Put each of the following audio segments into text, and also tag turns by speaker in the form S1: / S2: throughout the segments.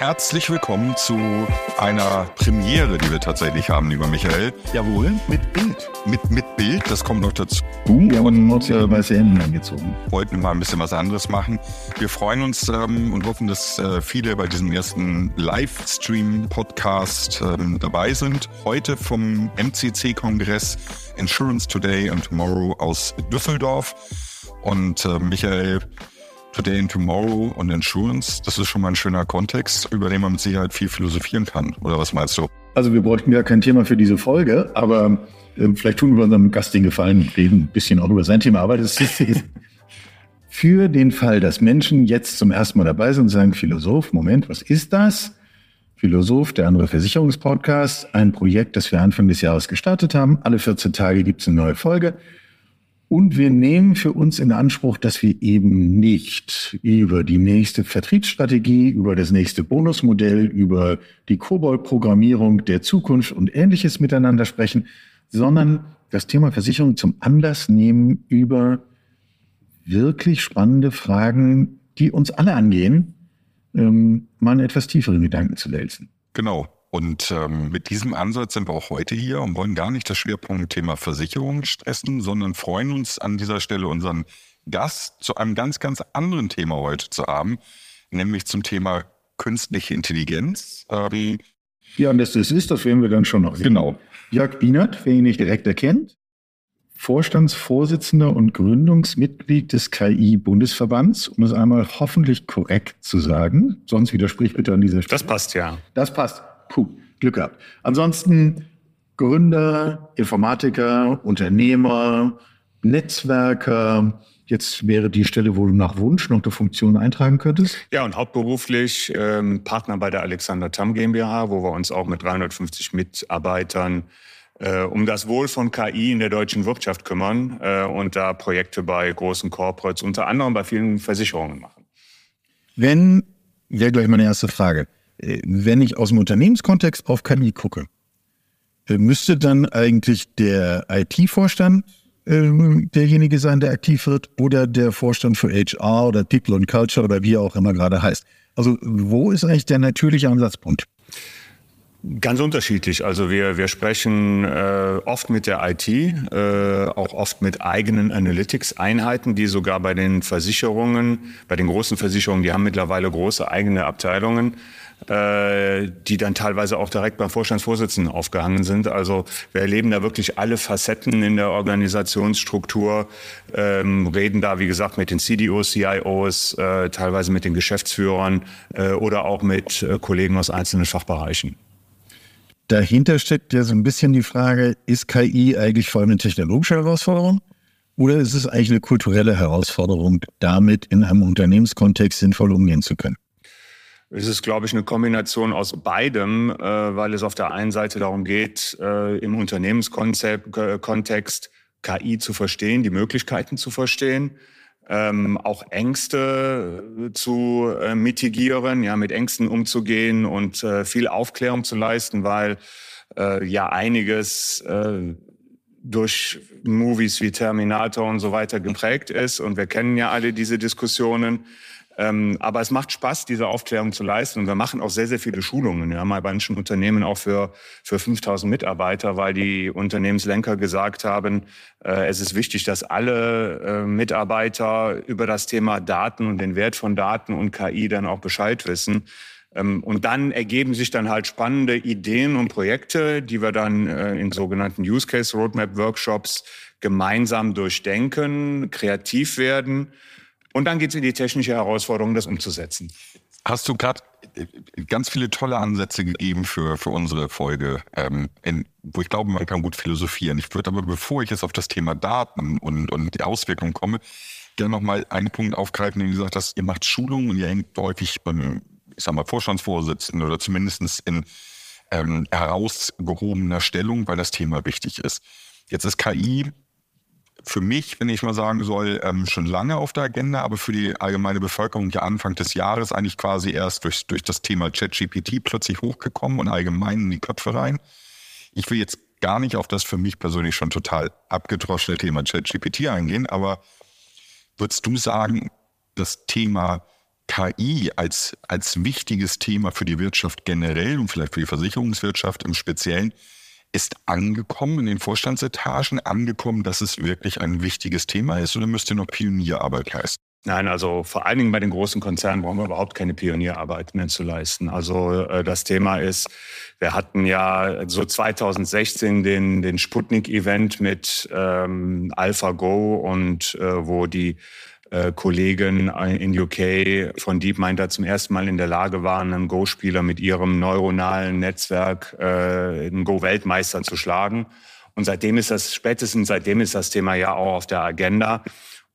S1: Herzlich willkommen zu einer Premiere, die wir tatsächlich haben, lieber Michael.
S2: Jawohl, mit Bild.
S1: Mit, mit Bild, das kommt noch dazu.
S2: Wir haben uns ja weiße Hemden angezogen.
S1: Wollten mal ein bisschen was anderes machen. Wir freuen uns ähm, und hoffen, dass äh, viele bei diesem ersten Livestream-Podcast ähm, dabei sind. Heute vom MCC-Kongress Insurance Today and Tomorrow aus Düsseldorf. Und äh, Michael, Today and Tomorrow und Insurance, das ist schon mal ein schöner Kontext, über den man mit Sicherheit viel philosophieren kann. Oder was meinst du?
S2: Also wir bräuchten ja kein Thema für diese Folge, aber äh, vielleicht tun wir unserem Gast den Gefallen, reden ein bisschen auch über sein Thema. Aber das ist für den Fall, dass Menschen jetzt zum ersten Mal dabei sind und sagen, Philosoph, Moment, was ist das? Philosoph, der andere Versicherungspodcast, ein Projekt, das wir Anfang des Jahres gestartet haben. Alle 14 Tage gibt es eine neue Folge. Und wir nehmen für uns in Anspruch, dass wir eben nicht über die nächste Vertriebsstrategie, über das nächste Bonusmodell, über die Kobold-Programmierung der Zukunft und ähnliches miteinander sprechen, sondern das Thema Versicherung zum Anlass nehmen, über wirklich spannende Fragen, die uns alle angehen, ähm, mal einen etwas tieferen Gedanken zu wälzen.
S1: Genau. Und ähm, mit diesem Ansatz sind wir auch heute hier und wollen gar nicht das Schwerpunktthema Versicherung stressen, sondern freuen uns an dieser Stelle unseren Gast zu einem ganz, ganz anderen Thema heute zu haben, nämlich zum Thema künstliche Intelligenz.
S2: Ähm, ja, und das ist, das werden wir dann schon noch
S1: sehen. Genau.
S2: Jörg Bienert, wer ihn nicht direkt erkennt, Vorstandsvorsitzender und Gründungsmitglied des KI-Bundesverbands, um es einmal hoffentlich korrekt zu sagen. Sonst widerspricht bitte an dieser
S1: Stelle. Das passt ja.
S2: Das passt. Puh, Glück gehabt. Ansonsten Gründer, Informatiker, Unternehmer, Netzwerker. Jetzt wäre die Stelle, wo du nach Wunsch noch eine Funktion eintragen könntest.
S3: Ja, und hauptberuflich ähm, Partner bei der Alexander Tam GmbH, wo wir uns auch mit 350 Mitarbeitern äh, um das Wohl von KI in der deutschen Wirtschaft kümmern äh, und da Projekte bei großen Corporates, unter anderem bei vielen Versicherungen machen.
S2: Wenn, wäre gleich meine erste Frage, wenn ich aus dem Unternehmenskontext auf KI gucke, äh, müsste dann eigentlich der IT-Vorstand äh, derjenige sein, der aktiv wird, oder der Vorstand für HR oder People and Culture oder wie er auch immer gerade heißt. Also wo ist eigentlich der natürliche Ansatzpunkt?
S3: Ganz unterschiedlich. Also wir, wir sprechen äh, oft mit der IT, äh, auch oft mit eigenen Analytics-Einheiten, die sogar bei den Versicherungen, bei den großen Versicherungen, die haben mittlerweile große eigene Abteilungen, äh, die dann teilweise auch direkt beim Vorstandsvorsitzenden aufgehangen sind. Also wir erleben da wirklich alle Facetten in der Organisationsstruktur, ähm, reden da, wie gesagt, mit den CDOs, CIOs, äh, teilweise mit den Geschäftsführern äh, oder auch mit äh, Kollegen aus einzelnen Fachbereichen.
S2: Dahinter steckt ja so ein bisschen die Frage, ist KI eigentlich vor allem eine technologische Herausforderung? Oder ist es eigentlich eine kulturelle Herausforderung, damit in einem Unternehmenskontext sinnvoll umgehen zu können?
S3: Es ist, glaube ich, eine Kombination aus beidem, äh, weil es auf der einen Seite darum geht, äh, im Unternehmenskontext KI zu verstehen, die Möglichkeiten zu verstehen ähm, auch Ängste äh, zu äh, mitigieren, ja, mit Ängsten umzugehen und äh, viel Aufklärung zu leisten, weil äh, ja einiges äh, durch Movies wie Terminator und so weiter geprägt ist. Und wir kennen ja alle diese Diskussionen. Ähm, aber es macht Spaß, diese Aufklärung zu leisten. Und wir machen auch sehr, sehr viele Schulungen. Ja, mal bei manchen Unternehmen auch für, für 5000 Mitarbeiter, weil die Unternehmenslenker gesagt haben, äh, es ist wichtig, dass alle äh, Mitarbeiter über das Thema Daten und den Wert von Daten und KI dann auch Bescheid wissen. Ähm, und dann ergeben sich dann halt spannende Ideen und Projekte, die wir dann äh, in sogenannten Use Case Roadmap Workshops gemeinsam durchdenken, kreativ werden und dann geht es in die technische Herausforderung, das umzusetzen.
S1: Hast du gerade äh, ganz viele tolle Ansätze gegeben für, für unsere Folge, ähm, in, wo ich glaube, man kann gut philosophieren. Ich würde aber, bevor ich jetzt auf das Thema Daten und, und die Auswirkungen komme, gerne nochmal einen Punkt aufgreifen, den du gesagt hast, ihr macht Schulungen und ihr hängt häufig beim, ich sag mal, Vorstandsvorsitzenden oder zumindest in ähm, herausgehobener Stellung, weil das Thema wichtig ist. Jetzt ist KI für mich, wenn ich mal sagen soll, ähm, schon lange auf der Agenda, aber für die allgemeine Bevölkerung ja Anfang des Jahres eigentlich quasi erst durch, durch das Thema ChatGPT plötzlich hochgekommen und allgemein in die Köpfe rein. Ich will jetzt gar nicht auf das für mich persönlich schon total abgedroschene Thema ChatGPT eingehen, aber würdest du sagen, das Thema KI als, als wichtiges Thema für die Wirtschaft generell und vielleicht für die Versicherungswirtschaft im Speziellen ist angekommen in den Vorstandsetagen, angekommen, dass es wirklich ein wichtiges Thema ist oder müsste noch Pionierarbeit heißen?
S3: Nein, also vor allen Dingen bei den großen Konzernen brauchen wir überhaupt keine Pionierarbeit mehr zu leisten. Also äh, das Thema ist, wir hatten ja so 2016 den, den Sputnik-Event mit ähm, AlphaGo und äh, wo die äh, Kollegen in UK von DeepMind da zum ersten Mal in der Lage waren, einen Go-Spieler mit ihrem neuronalen Netzwerk äh, einen Go-Weltmeister zu schlagen. Und seitdem ist das, spätestens seitdem ist das Thema ja auch auf der Agenda.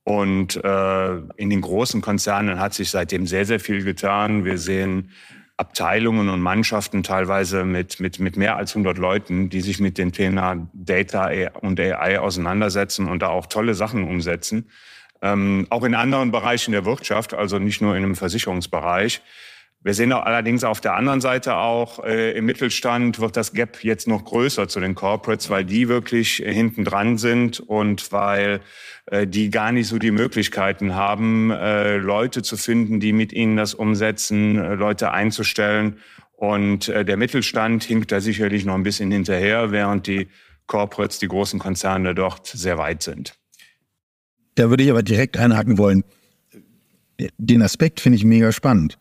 S3: Und äh, in den großen Konzernen hat sich seitdem sehr, sehr viel getan. Wir sehen Abteilungen und Mannschaften teilweise mit, mit, mit mehr als 100 Leuten, die sich mit dem Thema Data und AI auseinandersetzen und da auch tolle Sachen umsetzen. Ähm, auch in anderen Bereichen der Wirtschaft, also nicht nur in dem Versicherungsbereich. Wir sehen allerdings auf der anderen Seite auch, äh, im Mittelstand wird das Gap jetzt noch größer zu den Corporates, weil die wirklich äh, hinten dran sind und weil äh, die gar nicht so die Möglichkeiten haben, äh, Leute zu finden, die mit ihnen das umsetzen, äh, Leute einzustellen. Und äh, der Mittelstand hinkt da sicherlich noch ein bisschen hinterher, während die Corporates, die großen Konzerne dort sehr weit sind.
S2: Da würde ich aber direkt einhaken wollen. Den Aspekt finde ich mega spannend.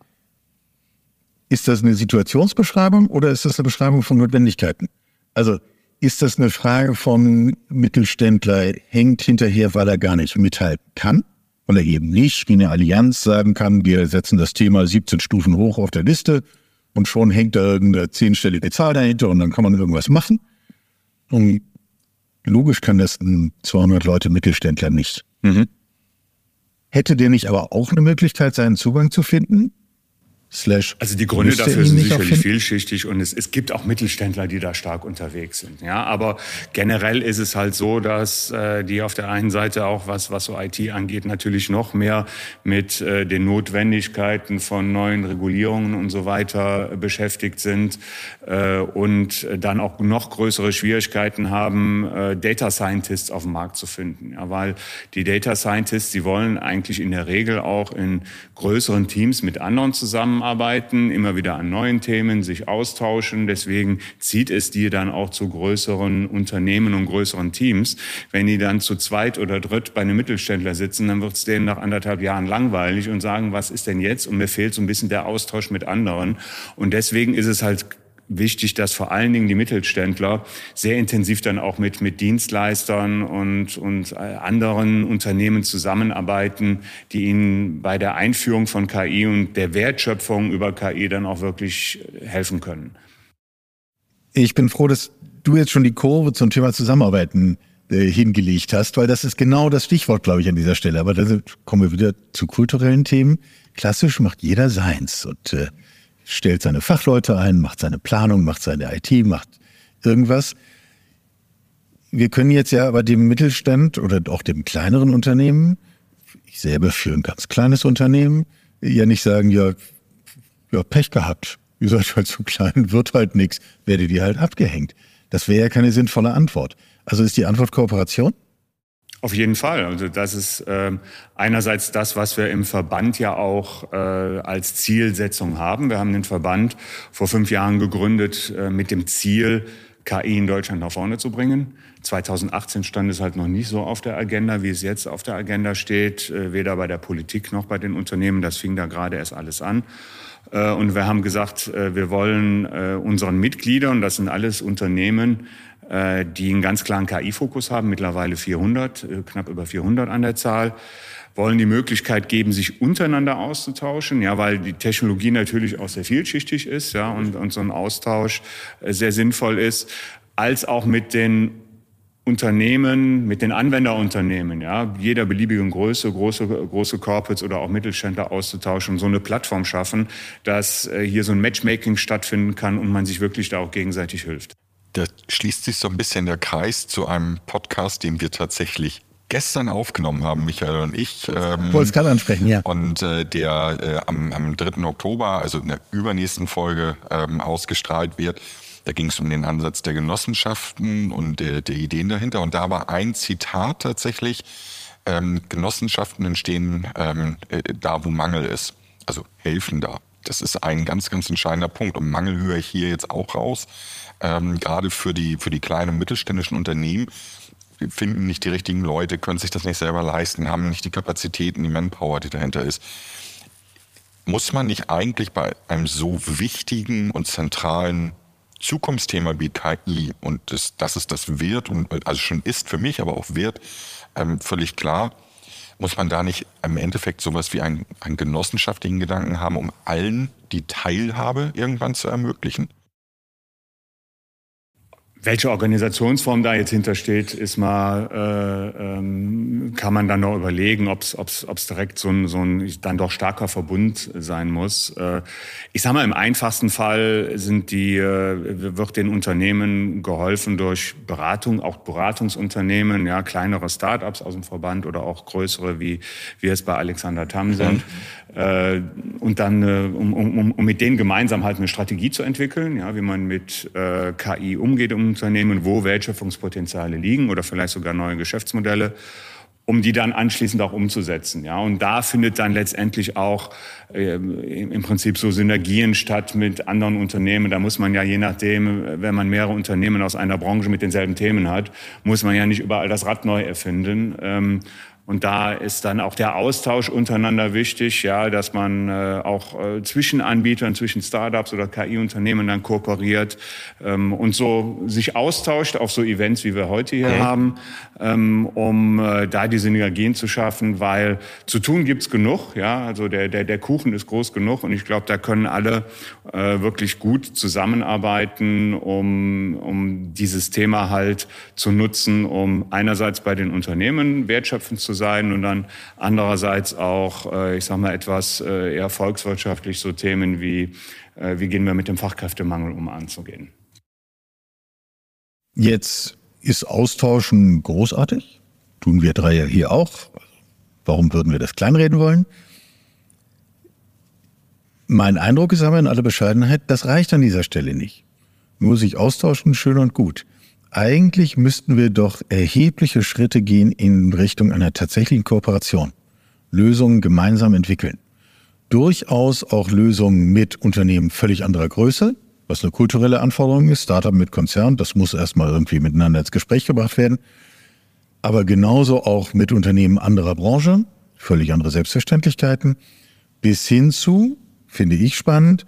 S2: Ist das eine Situationsbeschreibung oder ist das eine Beschreibung von Notwendigkeiten? Also ist das eine Frage von Mittelständler, hängt hinterher, weil er gar nicht mithalten kann, weil er eben nicht wie eine Allianz sagen kann, wir setzen das Thema 17 Stufen hoch auf der Liste und schon hängt da irgendeine zehnstellige Zahl dahinter und dann kann man irgendwas machen. Und logisch kann das ein 200 Leute Mittelständler nicht. Mhm. Hätte der nicht aber auch eine Möglichkeit, seinen Zugang zu finden?
S3: Slash also die Gründe dafür sind sicherlich vielschichtig und es, es gibt auch Mittelständler, die da stark unterwegs sind. Ja, aber generell ist es halt so, dass äh, die auf der einen Seite auch was was so IT angeht natürlich noch mehr mit äh, den Notwendigkeiten von neuen Regulierungen und so weiter beschäftigt sind äh, und dann auch noch größere Schwierigkeiten haben, äh, Data Scientists auf dem Markt zu finden, ja, weil die Data Scientists, die wollen eigentlich in der Regel auch in größeren Teams mit anderen zusammen zusammenarbeiten, immer wieder an neuen Themen sich austauschen. Deswegen zieht es die dann auch zu größeren Unternehmen und größeren Teams. Wenn die dann zu zweit oder dritt bei einem Mittelständler sitzen, dann wird es denen nach anderthalb Jahren langweilig und sagen, was ist denn jetzt? Und mir fehlt so ein bisschen der Austausch mit anderen. Und deswegen ist es halt wichtig, dass vor allen Dingen die Mittelständler sehr intensiv dann auch mit, mit Dienstleistern und, und äh, anderen Unternehmen zusammenarbeiten, die ihnen bei der Einführung von KI und der Wertschöpfung über KI dann auch wirklich helfen können.
S2: Ich bin froh, dass du jetzt schon die Kurve zum Thema Zusammenarbeiten äh, hingelegt hast, weil das ist genau das Stichwort, glaube ich, an dieser Stelle. Aber da kommen wir wieder zu kulturellen Themen. Klassisch macht jeder seins und äh, stellt seine Fachleute ein, macht seine Planung, macht seine IT, macht irgendwas. Wir können jetzt ja aber dem Mittelstand oder auch dem kleineren Unternehmen, ich selber für ein ganz kleines Unternehmen, ja nicht sagen, ja, ja Pech gehabt, ihr seid halt zu klein, wird halt nichts, werdet ihr halt abgehängt. Das wäre ja keine sinnvolle Antwort. Also ist die Antwort Kooperation?
S3: Auf jeden Fall. Also das ist äh, einerseits das, was wir im Verband ja auch äh, als Zielsetzung haben. Wir haben den Verband vor fünf Jahren gegründet äh, mit dem Ziel, KI in Deutschland nach vorne zu bringen. 2018 stand es halt noch nicht so auf der Agenda, wie es jetzt auf der Agenda steht, äh, weder bei der Politik noch bei den Unternehmen. Das fing da gerade erst alles an. Äh, und wir haben gesagt, äh, wir wollen unseren Mitgliedern, das sind alles Unternehmen, äh, die einen ganz klaren KI-Fokus haben, mittlerweile 400, äh, knapp über 400 an der Zahl wollen die Möglichkeit geben, sich untereinander auszutauschen, ja, weil die Technologie natürlich auch sehr vielschichtig ist, ja, und, und so ein Austausch äh, sehr sinnvoll ist, als auch mit den Unternehmen, mit den Anwenderunternehmen, ja, jeder beliebigen Größe, große, große Corporates oder auch Mittelständler auszutauschen und so eine Plattform schaffen, dass hier so ein Matchmaking stattfinden kann und man sich wirklich da auch gegenseitig hilft.
S1: Da schließt sich so ein bisschen der Kreis zu einem Podcast, den wir tatsächlich gestern aufgenommen haben, Michael und ich.
S2: Ähm, es gerade ansprechen, ja.
S1: Und äh, der äh, am, am 3. Oktober, also in der übernächsten Folge, ähm, ausgestrahlt wird. Da ging es um den Ansatz der Genossenschaften und der, der Ideen dahinter. Und da war ein Zitat tatsächlich, ähm, Genossenschaften entstehen ähm, äh, da, wo Mangel ist. also helfen da. Das ist ein ganz, ganz entscheidender Punkt. Und Mangel höre ich hier jetzt auch raus. Ähm, gerade für die, für die kleinen und mittelständischen Unternehmen finden nicht die richtigen Leute, können sich das nicht selber leisten, haben nicht die Kapazitäten, die Manpower, die dahinter ist. Muss man nicht eigentlich bei einem so wichtigen und zentralen Zukunftsthema wie KI und das, dass es das wird und also schon ist für mich, aber auch wird, ähm, völlig klar, muss man da nicht im Endeffekt sowas wie einen, einen genossenschaftlichen Gedanken haben, um allen die Teilhabe irgendwann zu ermöglichen?
S3: Welche Organisationsform da jetzt hintersteht, ist mal, äh, ähm, kann man dann noch überlegen, ob es direkt so ein, so ein dann doch starker Verbund sein muss. Äh, ich sage mal, im einfachsten Fall sind die, äh, wird den Unternehmen geholfen durch Beratung, auch Beratungsunternehmen, ja, kleinere Startups aus dem Verband oder auch größere, wie wir es bei Alexander Tam sind. Äh, und dann, äh, um, um, um mit denen gemeinsam halt eine Strategie zu entwickeln, ja, wie man mit äh, KI umgeht im Unternehmen, wo Wertschöpfungspotenziale liegen oder vielleicht sogar neue Geschäftsmodelle um die dann anschließend auch umzusetzen. Ja, und da findet dann letztendlich auch äh, im Prinzip so Synergien statt mit anderen Unternehmen. Da muss man ja je nachdem, wenn man mehrere Unternehmen aus einer Branche mit denselben Themen hat, muss man ja nicht überall das Rad neu erfinden. Ähm, und da ist dann auch der Austausch untereinander wichtig, ja, dass man äh, auch äh, zwischen Anbietern, zwischen Startups oder KI-Unternehmen dann kooperiert ähm, und so sich austauscht auf so Events, wie wir heute hier okay. haben, ähm, um äh, da die Synergien zu schaffen, weil zu tun gibt's genug, ja, also der, der, der Kuchen ist groß genug und ich glaube, da können alle äh, wirklich gut zusammenarbeiten, um, um dieses Thema halt zu nutzen, um einerseits bei den Unternehmen wertschöpfend zu sein und dann andererseits auch, äh, ich sage mal, etwas äh, eher volkswirtschaftlich so Themen wie, äh, wie gehen wir mit dem Fachkräftemangel um anzugehen.
S2: Jetzt ist Austauschen großartig. Tun wir drei ja hier auch. Warum würden wir das kleinreden wollen? Mein Eindruck ist aber in aller Bescheidenheit, das reicht an dieser Stelle nicht. Nur sich austauschen, schön und gut eigentlich müssten wir doch erhebliche Schritte gehen in Richtung einer tatsächlichen Kooperation. Lösungen gemeinsam entwickeln. Durchaus auch Lösungen mit Unternehmen völlig anderer Größe, was eine kulturelle Anforderung ist. Startup mit Konzern, das muss erstmal irgendwie miteinander ins Gespräch gebracht werden. Aber genauso auch mit Unternehmen anderer Branche, völlig andere Selbstverständlichkeiten, bis hin zu, finde ich spannend,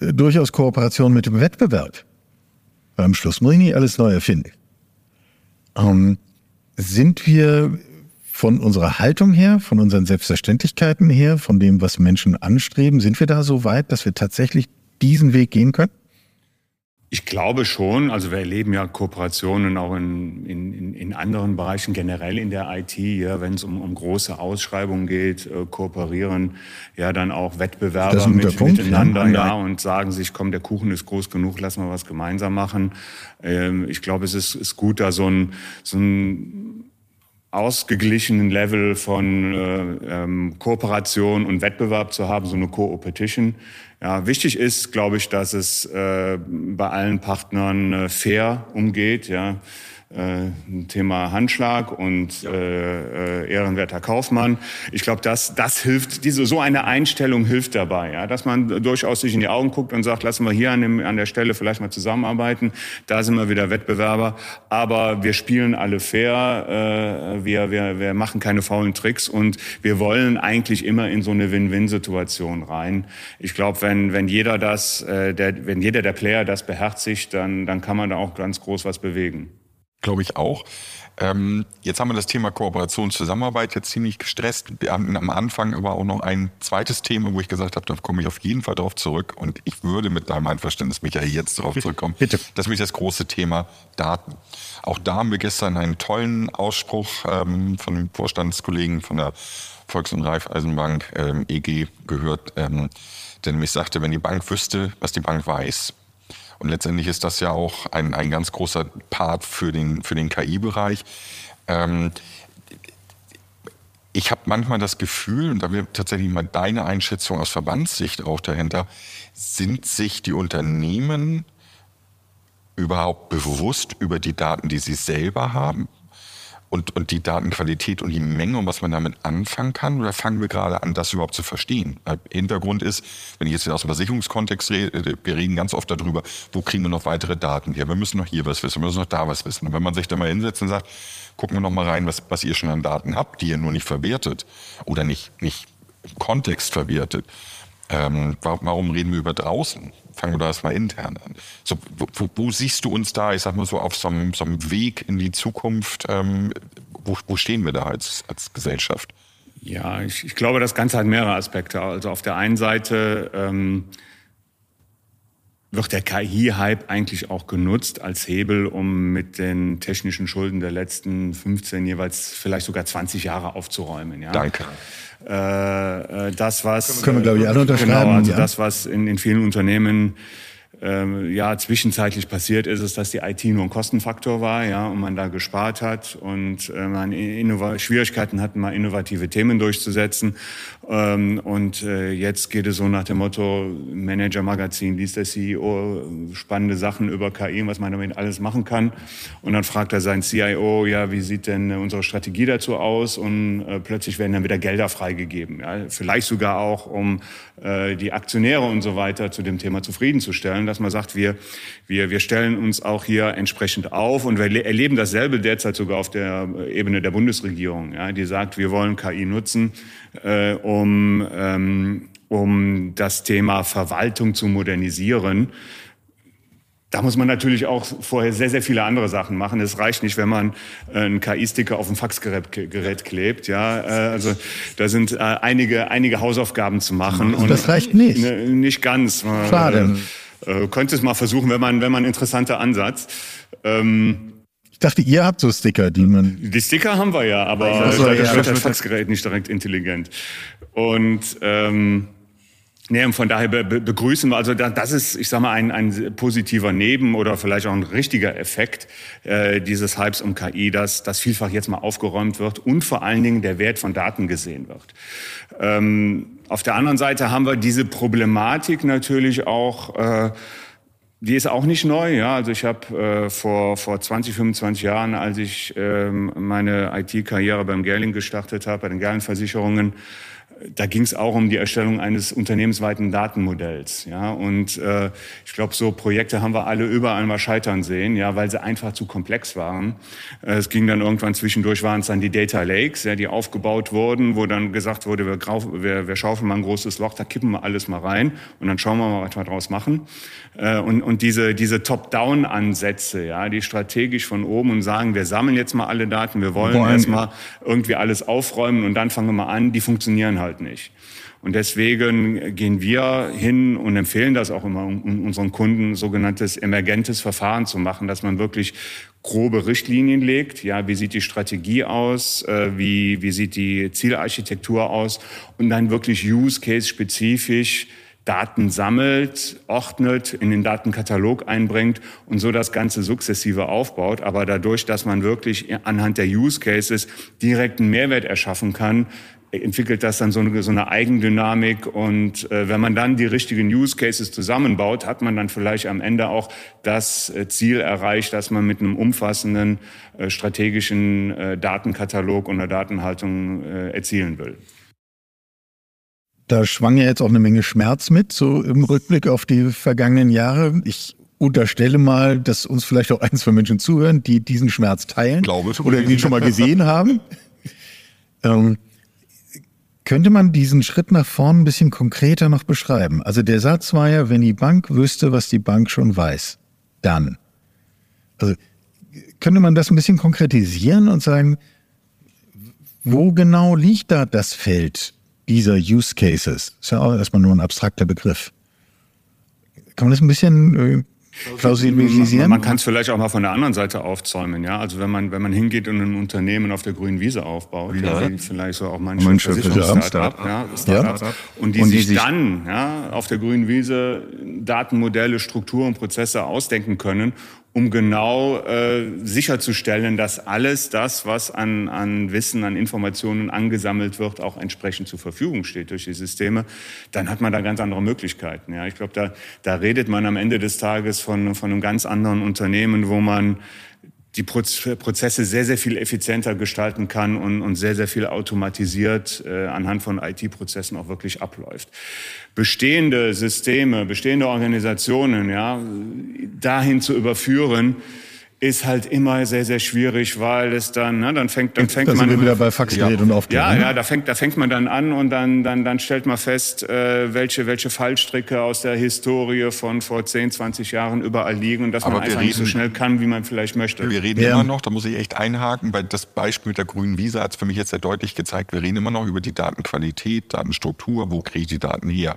S2: äh, durchaus Kooperation mit dem Wettbewerb. Weil am Schluss muss ich nicht alles neu erfinden. Ähm, sind wir von unserer Haltung her, von unseren Selbstverständlichkeiten her, von dem, was Menschen anstreben, sind wir da so weit, dass wir tatsächlich diesen Weg gehen können?
S3: Ich glaube schon. Also wir erleben ja Kooperationen auch in, in, in anderen Bereichen, generell in der IT, ja, wenn es um, um große Ausschreibungen geht, äh, kooperieren ja dann auch Wettbewerber mit, Punkt, miteinander ja. ja. und sagen sich, komm, der Kuchen ist groß genug, lass mal was gemeinsam machen. Ähm, ich glaube, es ist, ist gut, da so ein, so ein ausgeglichenen Level von äh, ähm, Kooperation und Wettbewerb zu haben, so eine Co-Opetition. Ja, wichtig ist, glaube ich, dass es äh, bei allen Partnern äh, fair umgeht. Ja Thema Handschlag und ja. äh, ehrenwerter Kaufmann. Ich glaube, das, das hilft, diese, so eine Einstellung hilft dabei, ja, dass man durchaus sich in die Augen guckt und sagt, lassen wir hier an, dem, an der Stelle vielleicht mal zusammenarbeiten. Da sind wir wieder Wettbewerber, aber wir spielen alle fair, äh, wir, wir, wir machen keine faulen Tricks und wir wollen eigentlich immer in so eine Win-Win-Situation rein. Ich glaube, wenn, wenn jeder das, äh, der, wenn jeder der Player das beherzigt, dann, dann kann man da auch ganz groß was bewegen
S1: glaube ich auch. Ähm, jetzt haben wir das Thema Kooperation, Zusammenarbeit jetzt ziemlich gestresst. Am Anfang aber auch noch ein zweites Thema, wo ich gesagt habe, da komme ich auf jeden Fall drauf zurück. Und ich würde mit deinem Einverständnis, Michael, jetzt darauf zurückkommen. Bitte. Das ist nämlich das große Thema Daten. Auch da haben wir gestern einen tollen Ausspruch ähm, von dem Vorstandskollegen von der Volks- und Raiffeisenbank ähm, EG gehört, ähm, der nämlich sagte, wenn die Bank wüsste, was die Bank weiß, und letztendlich ist das ja auch ein, ein ganz großer Part für den, für den KI-Bereich. Ähm, ich habe manchmal das Gefühl, und da wäre tatsächlich mal deine Einschätzung aus Verbandssicht auch dahinter, sind sich die Unternehmen überhaupt bewusst über die Daten, die sie selber haben? Und, und die Datenqualität und die Menge und was man damit anfangen kann? Oder fangen wir gerade an, das überhaupt zu verstehen? Hintergrund ist, wenn ich jetzt aus dem Versicherungskontext rede, wir reden ganz oft darüber, wo kriegen wir noch weitere Daten her? Wir müssen noch hier was wissen, wir müssen noch da was wissen. Und wenn man sich da mal hinsetzt und sagt, gucken wir noch mal rein, was, was ihr schon an Daten habt, die ihr nur nicht verwertet oder nicht, nicht im Kontext verwertet. Ähm, warum reden wir über draußen? Fangen wir da erstmal intern an. So, wo, wo, siehst du uns da, ich sag mal so, auf so einem, so einem Weg in die Zukunft? Ähm, wo, wo, stehen wir da als, als Gesellschaft?
S3: Ja, ich, ich, glaube, das Ganze hat mehrere Aspekte. Also auf der einen Seite ähm, wird der KI-Hype eigentlich auch genutzt als Hebel, um mit den technischen Schulden der letzten 15, jeweils vielleicht sogar 20 Jahre aufzuräumen. Ja?
S1: Danke.
S3: Äh, äh, das, was.
S2: Können wir, glaube ich, alle unterschreiben.
S3: Genau, also ja. das, was in, in vielen Unternehmen ähm, ja, zwischenzeitlich passiert ist es, dass die IT nur ein Kostenfaktor war, ja, und man da gespart hat und äh, man Innova Schwierigkeiten hat, mal innovative Themen durchzusetzen. Ähm, und äh, jetzt geht es so nach dem Motto, Manager Magazin liest der CEO spannende Sachen über KI, was man damit alles machen kann. Und dann fragt er seinen CIO, ja, wie sieht denn unsere Strategie dazu aus? Und äh, plötzlich werden dann wieder Gelder freigegeben. Ja, vielleicht sogar auch, um äh, die Aktionäre und so weiter zu dem Thema zufriedenzustellen, dass man sagt, wir, wir, wir stellen uns auch hier entsprechend auf und wir erleben dasselbe derzeit sogar auf der Ebene der Bundesregierung, ja, die sagt, wir wollen KI nutzen, äh, um, ähm, um das Thema Verwaltung zu modernisieren. Da muss man natürlich auch vorher sehr, sehr viele andere Sachen machen. Es reicht nicht, wenn man äh, einen KI-Sticker auf ein Faxgerät Gerät klebt. Ja, äh, also da sind äh, einige, einige Hausaufgaben zu machen.
S2: Und das reicht nicht.
S3: Nicht ganz.
S2: Schade.
S3: Äh, könnte es mal versuchen, wenn man, wenn man interessanter Ansatz.
S2: Ähm, ich dachte, ihr habt so Sticker, die man.
S3: Die Sticker haben wir ja, aber also, das ja, das Faxgerät nicht direkt intelligent. Und ähm, Nee, und von daher be begrüßen wir, also das ist, ich sage mal, ein, ein positiver Neben- oder vielleicht auch ein richtiger Effekt äh, dieses Hypes um KI, dass, dass vielfach jetzt mal aufgeräumt wird und vor allen Dingen der Wert von Daten gesehen wird. Ähm, auf der anderen Seite haben wir diese Problematik natürlich auch, äh, die ist auch nicht neu. Ja, also ich habe äh, vor vor 20, 25 Jahren, als ich ähm, meine IT-Karriere beim Gerling gestartet habe, bei den Gerling-Versicherungen, da ging es auch um die Erstellung eines unternehmensweiten Datenmodells. Ja, und äh, ich glaube, so Projekte haben wir alle überall mal scheitern sehen, ja, weil sie einfach zu komplex waren. Äh, es ging dann irgendwann zwischendurch waren es dann die Data Lakes, ja, die aufgebaut wurden, wo dann gesagt wurde, wir, wir, wir schaufeln mal ein großes Loch, da kippen wir alles mal rein und dann schauen wir mal, was wir draus machen. Äh, und, und diese, diese Top-Down-Ansätze, ja, die strategisch von oben und sagen, wir sammeln jetzt mal alle Daten, wir wollen erstmal irgendwie alles aufräumen und dann fangen wir mal an, die funktionieren halt nicht. Und deswegen gehen wir hin und empfehlen das auch immer unseren Kunden, sogenanntes emergentes Verfahren zu machen, dass man wirklich grobe Richtlinien legt. Ja, wie sieht die Strategie aus? Äh, wie, wie sieht die Zielarchitektur aus? Und dann wirklich use case spezifisch Daten sammelt, ordnet, in den Datenkatalog einbringt und so das Ganze sukzessive aufbaut. Aber dadurch, dass man wirklich anhand der Use Cases direkt einen Mehrwert erschaffen kann, entwickelt das dann so eine, so eine Eigendynamik. Und äh, wenn man dann die richtigen Use Cases zusammenbaut, hat man dann vielleicht am Ende auch das äh, Ziel erreicht, dass man mit einem umfassenden äh, strategischen äh, Datenkatalog und der Datenhaltung äh, erzielen will
S2: da schwang ja jetzt auch eine Menge Schmerz mit, so im Rückblick auf die vergangenen Jahre. Ich unterstelle mal, dass uns vielleicht auch ein, zwei Menschen zuhören, die diesen Schmerz teilen
S1: Glaube,
S2: oder ihn schon mal gesehen haben. Ähm, könnte man diesen Schritt nach vorn ein bisschen konkreter noch beschreiben? Also der Satz war ja, wenn die Bank wüsste, was die Bank schon weiß, dann. Also könnte man das ein bisschen konkretisieren und sagen, wo genau liegt da das Feld dieser Use Cases. Ist ja auch erstmal nur ein abstrakter Begriff. Kann man das ein bisschen äh, plausibilisieren?
S3: Man kann es vielleicht auch mal von der anderen Seite aufzäumen, ja. Also wenn man, wenn man hingeht und ein Unternehmen auf der grünen Wiese aufbaut, ja. Ja, wie vielleicht so auch manche, Versicherungs-Startup, ja, Startup, ja. und die und die sich, sich dann ja, auf der grünen Wiese Datenmodelle, Strukturen, Prozesse ausdenken können um genau äh, sicherzustellen, dass alles das, was an, an Wissen, an Informationen angesammelt wird, auch entsprechend zur Verfügung steht durch die Systeme, dann hat man da ganz andere Möglichkeiten. Ja, ich glaube, da, da redet man am Ende des Tages von, von einem ganz anderen Unternehmen, wo man die Prozesse sehr, sehr viel effizienter gestalten kann und, und sehr, sehr viel automatisiert äh, anhand von IT-Prozessen auch wirklich abläuft. Bestehende Systeme, bestehende Organisationen, ja, dahin zu überführen, ist halt immer sehr, sehr schwierig, weil es dann, ne, dann fängt, dann fängt
S2: da
S3: man
S2: sind wir wieder bei Faxgerät
S3: ja,
S2: und Aufklären.
S3: Ja,
S2: ne?
S3: ja, da fängt, da fängt man dann an und dann, dann, dann stellt man fest, äh, welche, welche Fallstricke aus der Historie von vor 10, 20 Jahren überall liegen und dass
S1: Aber
S3: man einfach nicht so
S1: reden-
S3: schnell kann, wie man vielleicht möchte.
S1: Wir reden
S2: Ja.
S1: immer noch, da muss ich echt einhaken, weil das Beispiel mit der grünen Wiese hat es für mich jetzt sehr deutlich gezeigt, wir reden immer noch über die Datenqualität, Datenstruktur, wo kriege ich die Daten her.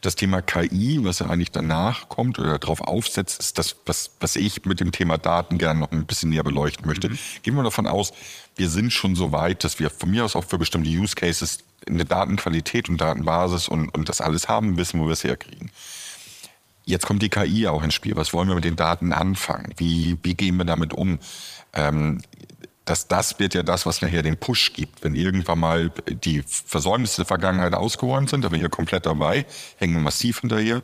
S1: Das Thema KI, was ja eigentlich danach kommt oder darauf aufsetzt, ist das, was, was ich mit dem Thema Daten gerne noch ein bisschen näher beleuchten möchte. Gehen wir davon aus, wir sind schon so weit, dass wir von mir aus auch für bestimmte Use Cases eine Datenqualität und Datenbasis und, und das alles haben, wissen, wo wir es herkriegen. Jetzt kommt die KI auch ins Spiel. Was wollen wir mit den Daten anfangen? Wie, wie gehen wir damit um? Ähm, das, das wird ja das, was nachher den Push gibt. Wenn irgendwann mal die Versäumnisse der Vergangenheit ausgeräumt sind, da bin ich ja komplett dabei, hängen wir massiv hinterher.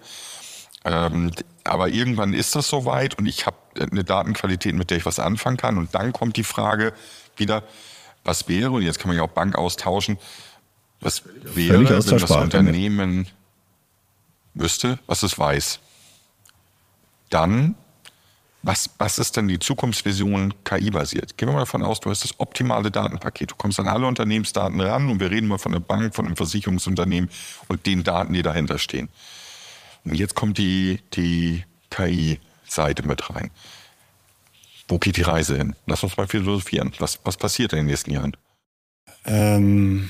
S1: Ähm, aber irgendwann ist das soweit und ich habe eine Datenqualität, mit der ich was anfangen kann. Und dann kommt die Frage wieder, was wäre, und jetzt kann man ja auch Bank austauschen, was wäre, wenn das Unternehmen wüsste, was es weiß. Dann, was, was ist denn die Zukunftsvision KI-basiert? Gehen wir mal davon aus, du hast das optimale Datenpaket. Du kommst an alle Unternehmensdaten ran und wir reden mal von der Bank, von einem Versicherungsunternehmen und den Daten, die dahinter stehen. Und jetzt kommt die, die KI-Seite mit rein. Wo geht die Reise hin? Lass uns mal philosophieren. Was, was passiert in den nächsten Jahren?
S3: Ähm,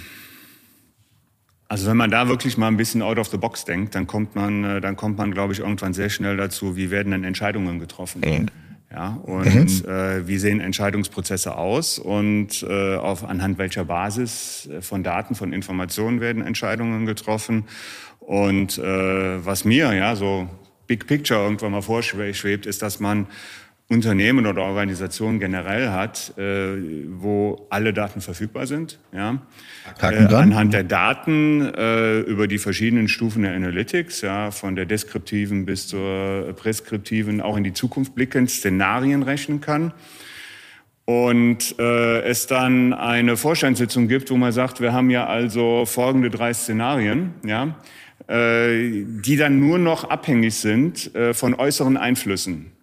S3: also wenn man da wirklich mal ein bisschen out of the box denkt, dann kommt man, äh, dann kommt man, glaube ich, irgendwann sehr schnell dazu, wie werden denn Entscheidungen getroffen?
S1: Mhm.
S3: Ja, und äh, wie sehen Entscheidungsprozesse aus und äh, auf, anhand welcher Basis äh, von Daten, von Informationen werden Entscheidungen getroffen? Und äh, was mir ja so Big Picture irgendwann mal vorschwebt, ist, dass man Unternehmen oder Organisationen generell hat, äh, wo alle Daten verfügbar sind. Ja? Äh, anhand der Daten äh, über die verschiedenen Stufen der Analytics, ja, von der deskriptiven bis zur präskriptiven, auch in die Zukunft blickend Szenarien rechnen kann. Und äh, es dann eine Vorstandssitzung gibt, wo man sagt, wir haben ja also folgende drei Szenarien, ja, äh, die dann nur noch abhängig sind äh, von äußeren Einflüssen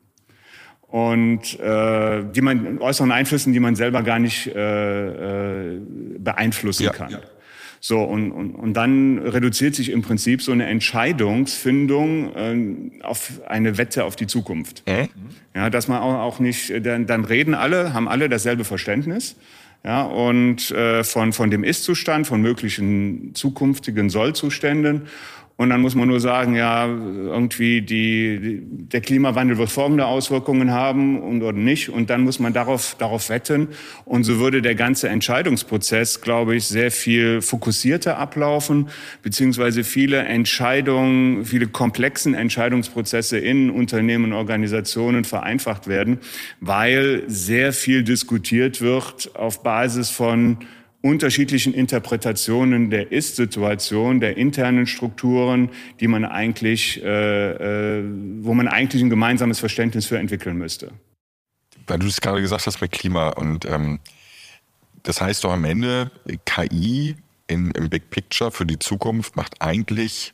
S3: und äh, die man äußeren Einflüssen, die man selber gar nicht äh, äh, beeinflussen
S1: Ja,
S3: kann.
S1: ja.
S3: So und, und, und dann reduziert sich im Prinzip so eine Entscheidungsfindung äh, auf eine Wette auf die Zukunft. Ja, dass man auch, auch nicht, dann, dann reden alle, haben alle dasselbe Verständnis. Ja, und äh, von, von dem Ist-Zustand, von möglichen zukünftigen Soll-Zuständen. Und dann muss man nur sagen, ja, irgendwie die, der Klimawandel wird folgende Auswirkungen haben und oder nicht. Und dann muss man darauf, darauf wetten. Und so würde der ganze Entscheidungsprozess, glaube ich, sehr viel fokussierter ablaufen, beziehungsweise viele Entscheidungen, viele komplexen Entscheidungsprozesse in Unternehmen Organisationen vereinfacht werden, weil sehr viel diskutiert wird auf Basis von unterschiedlichen Interpretationen der Ist-Situation, der internen Strukturen, die man eigentlich, äh, äh, wo man eigentlich ein gemeinsames Verständnis für entwickeln müsste.
S1: weil du es gerade gesagt hast mit Klima und ähm, das heißt doch am Ende, KI in, im Big Picture für die Zukunft macht eigentlich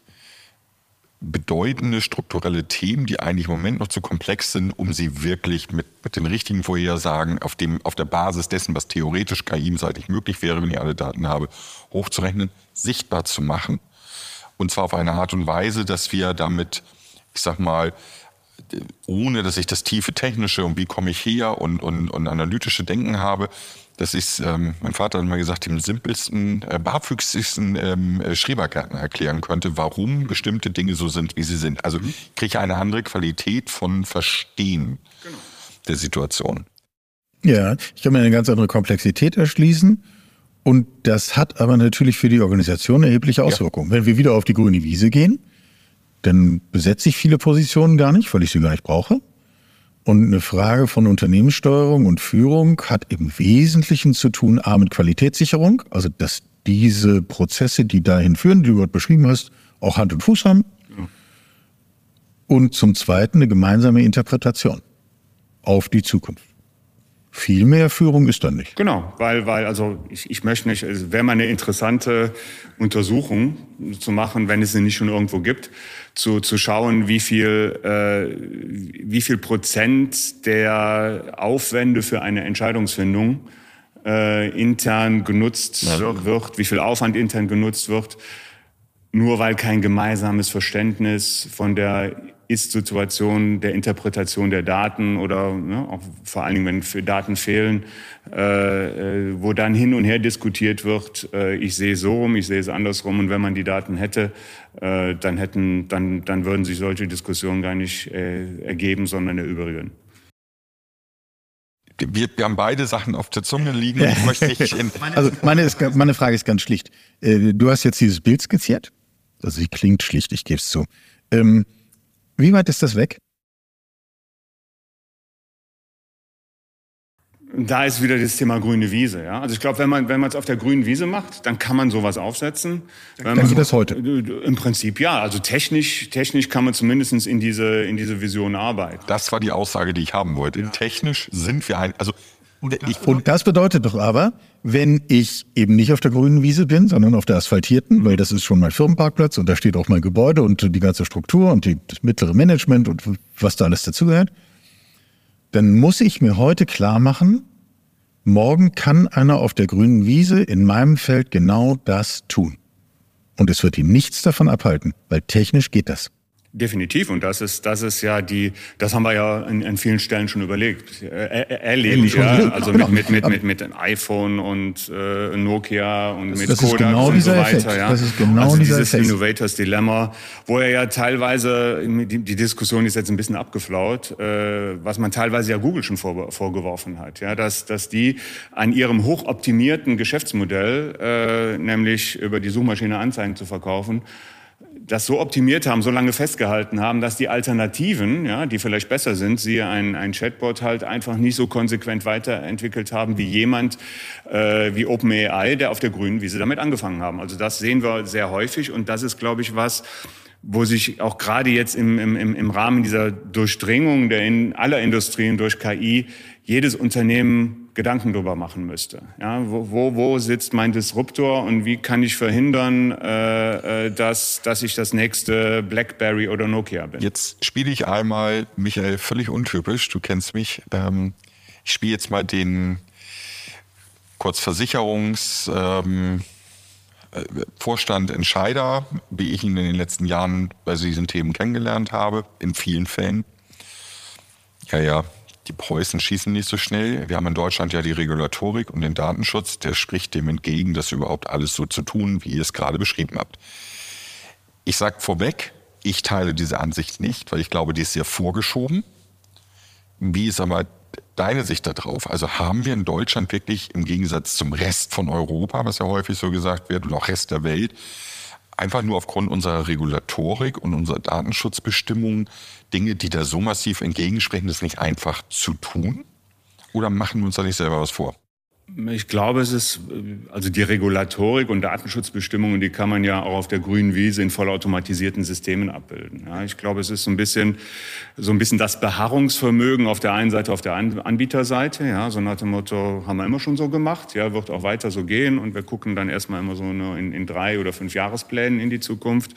S1: bedeutende strukturelle Themen, die eigentlich im Moment noch zu komplex sind, um sie wirklich mit, mit den richtigen Vorhersagen auf, dem, auf der Basis dessen, was theoretisch KI-seitig möglich wäre, wenn ich alle Daten habe, hochzurechnen, sichtbar zu machen. Und zwar auf eine Art und Weise, dass wir damit, ich sag mal, ohne dass ich das tiefe technische und wie komme ich her und, und, und analytische Denken habe, dass ich ähm, mein Vater hat mal gesagt, dem simpelsten, äh, barfüchsigsten ähm, äh, Schrebergärtner erklären könnte, warum bestimmte Dinge so sind, wie sie sind. Also ich kriege eine andere Qualität von Verstehen der Situation.
S2: Ja, ich kann mir eine ganz andere Komplexität erschließen. Und das hat aber natürlich für die Organisation erhebliche Auswirkungen. Wenn wir wieder auf die grüne Wiese gehen, dann besetze ich viele Positionen gar nicht, weil ich sie gar nicht brauche. Und eine Frage von Unternehmenssteuerung und Führung hat im Wesentlichen zu tun, A, mit Qualitätssicherung, also dass diese Prozesse, die dahin führen, die du dort beschrieben hast, auch Hand und Fuß haben. Und zum Zweiten eine gemeinsame Interpretation auf die Zukunft. Viel mehr Führung ist da nicht.
S3: Genau, weil, weil also ich, ich möchte nicht, es wäre mal eine interessante Untersuchung zu machen, wenn es sie nicht schon irgendwo gibt, zu, zu schauen, wie viel, äh, wie viel Prozent der Aufwände für eine Entscheidungsfindung äh, intern genutzt ja. wird, wie viel Aufwand intern genutzt wird, nur weil kein gemeinsames Verständnis von der ist-Situation der Interpretation der Daten oder ne, auch vor allen Dingen, wenn für Daten fehlen, äh, äh, wo dann hin und her diskutiert wird, äh, ich sehe so rum, ich sehe es andersrum und wenn man die Daten hätte, äh, dann hätten, dann, dann würden sich solche Diskussionen gar nicht äh, ergeben, sondern erübrigen.
S1: Wir, wir, haben beide Sachen auf der Zunge liegen.
S2: also meine, ist, meine Frage ist ganz schlicht. Äh, du hast jetzt dieses Bild skizziert. Also sie klingt schlicht, ich gebe es zu. Ähm, wie weit ist das weg?
S3: Da ist wieder das Thema grüne Wiese. Ja? Also ich glaube, wenn man wenn man es auf der grünen Wiese macht, dann kann man sowas aufsetzen.
S2: Dann geht das heute.
S3: Im Prinzip ja. Also technisch technisch kann man zumindest in diese in diese Vision arbeiten.
S1: Das war die Aussage, die ich haben wollte. Ja. Technisch sind wir ein also
S2: ich, und das bedeutet doch aber, wenn ich eben nicht auf der grünen Wiese bin, sondern auf der asphaltierten, weil das ist schon mein Firmenparkplatz und da steht auch mein Gebäude und die ganze Struktur und die, das mittlere Management und was da alles dazugehört, dann muss ich mir heute klar machen, morgen kann einer auf der grünen Wiese in meinem Feld genau das tun. Und es wird ihn nichts davon abhalten, weil technisch geht das.
S3: Definitiv. Und das ist, das ist ja die, das haben wir ja an, an vielen Stellen schon überlegt, äh, er, erlebt, ja. Also mit, mit, mit, mit, mit einem iPhone und äh, Nokia und mit
S2: das Kodak genau und so weiter. Effekt.
S3: Ja.
S2: Das ist genau
S3: also dieses
S2: Effekt.
S3: Innovators Dilemma, wo er ja teilweise, die, die Diskussion ist jetzt ein bisschen abgeflaut, äh, was man teilweise ja Google schon vor, vorgeworfen hat, ja, dass, dass die an ihrem hochoptimierten Geschäftsmodell, äh, nämlich über die Suchmaschine Anzeigen zu verkaufen, das so optimiert haben, so lange festgehalten haben, dass die Alternativen, ja, die vielleicht besser sind, siehe ein, ein Chatbot halt einfach nicht so konsequent weiterentwickelt haben wie jemand äh, wie OpenAI, der auf der grünen Wiese damit angefangen haben. Also das sehen wir sehr häufig und das ist, glaube ich, was, wo sich auch gerade jetzt im, im, im Rahmen dieser Durchdringung der in aller Industrien durch KI jedes Unternehmen Gedanken drüber machen müsste. Ja, wo, wo, wo sitzt mein Disruptor und wie kann ich verhindern, äh, äh, dass, dass ich das nächste BlackBerry oder Nokia bin?
S1: Jetzt spiele ich einmal, Michael, völlig untypisch, du kennst mich. Ähm, ich spiele jetzt mal den kurz. Ähm, äh, Entscheider, wie ich ihn in den letzten Jahren bei diesen Themen kennengelernt habe, in vielen Fällen. Ja, ja, die Preußen schießen nicht so schnell. Wir haben in Deutschland ja die Regulatorik und den Datenschutz, der spricht dem entgegen, das überhaupt alles so zu tun, wie ihr es gerade beschrieben habt. Ich sage vorweg, ich teile diese Ansicht nicht, weil ich glaube, die ist sehr vorgeschoben. Wie ist aber deine Sicht darauf? Also haben wir in Deutschland wirklich im Gegensatz zum Rest von Europa, was ja häufig so gesagt wird, und auch Rest der Welt, einfach nur aufgrund unserer Regulatorik und unserer Datenschutzbestimmungen Dinge, die da so massiv entgegensprechen, das nicht einfach zu tun? Oder machen wir uns da nicht selber was vor?
S3: Ich glaube, es ist, also die Regulatorik und Datenschutzbestimmungen, die kann man ja auch auf der grünen Wiese in vollautomatisierten Systemen abbilden. Ja, ich glaube, es ist so ein bisschen, so ein bisschen das Beharrungsvermögen auf der einen Seite, auf der Anbieterseite. Ja, so nach dem Motto, haben wir immer schon so gemacht, ja, wird auch weiter so gehen und wir gucken dann erstmal immer so in, in drei oder fünf Jahresplänen in die Zukunft.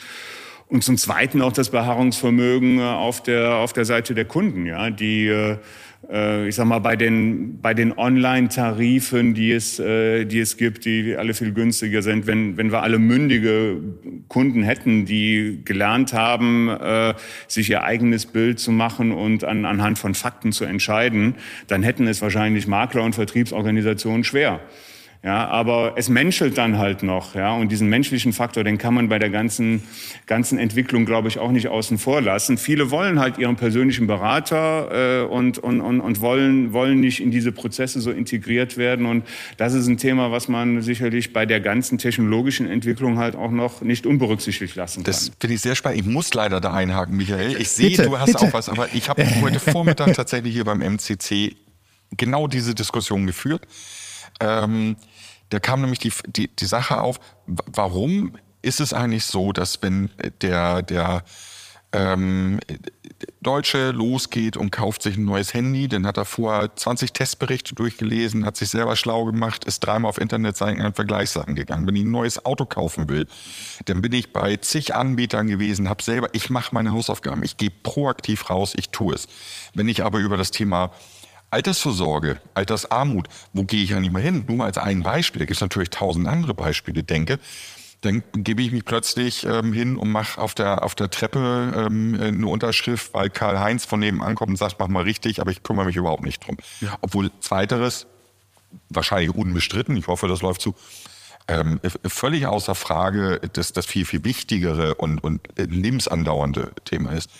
S3: Und zum Zweiten auch das Beharrungsvermögen äh, auf der, auf der Seite der Kunden, ja, die, äh, äh, ich sag mal, bei den, bei den Online-Tarifen, die es, die es gibt, die alle viel günstiger sind, wenn, wenn wir alle mündige Kunden hätten, die gelernt haben, sich ihr eigenes Bild zu machen und an, anhand von Fakten zu entscheiden, dann hätten es wahrscheinlich Makler und Vertriebsorganisationen schwer. Ja, aber es menschelt dann halt noch, ja, und diesen menschlichen Faktor, den kann man bei der ganzen, ganzen Entwicklung, glaube ich, auch nicht außen vor lassen. Viele wollen halt ihren persönlichen Berater äh, und, und, und, und wollen, wollen nicht in diese Prozesse so integriert werden. Und das ist ein Thema, was man sicherlich bei der ganzen technologischen Entwicklung halt auch noch nicht unberücksichtigt lassen kann.
S1: Das finde ich sehr spannend. Ich muss leider da einhaken, Michael. Ich sehe, du hast bitte. auch was, aber ich habe heute Vormittag tatsächlich hier beim MCC genau diese Diskussion geführt. Ähm, da kam nämlich die, die, die Sache auf, warum ist es eigentlich so, dass wenn der, der ähm, Deutsche losgeht und kauft sich ein neues Handy, dann hat er vorher 20 Testberichte durchgelesen, hat sich selber schlau gemacht, ist dreimal auf Internetseiten an Vergleichssachen gegangen. Wenn ich ein neues Auto kaufen will, dann bin ich bei zig Anbietern gewesen, habe selber, ich mache meine Hausaufgaben, ich gehe proaktiv raus, ich tue es. Wenn ich aber über das Thema Altersvorsorge, Altersarmut, wo gehe ich eigentlich mal hin? Nur mal als ein Beispiel, da gibt es natürlich tausend andere Beispiele, denke, dann gebe ich mich plötzlich ähm, hin und mache auf der, auf der Treppe ähm, eine Unterschrift, weil Karl-Heinz von nebenan kommt und sagt, mach mal richtig, aber ich kümmere mich überhaupt nicht drum. Ja. Obwohl zweiteres, wahrscheinlich unbestritten, ich hoffe, das läuft zu, ähm, völlig außer Frage, dass das viel, viel wichtigere und, und lebensandauernde Thema ist.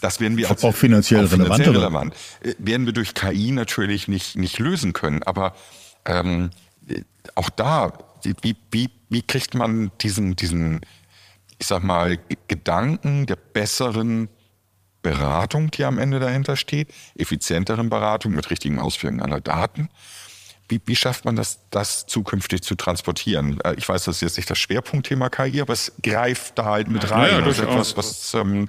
S1: Das werden wir
S2: als, auch finanziell, auch finanziell
S1: relevant. Äh, werden wir durch KI natürlich nicht, nicht lösen können, aber ähm, auch da wie, wie, wie kriegt man diesen, diesen, ich sag mal, Gedanken der besseren Beratung, die am Ende dahinter steht, effizienteren Beratung mit richtigen Ausführungen aller Daten. Wie, wie schafft man das, das zukünftig zu transportieren? Äh, ich weiß, das ist jetzt nicht das Schwerpunktthema KI, aber es greift da halt mit rein. Ja, das ist etwas, was ähm,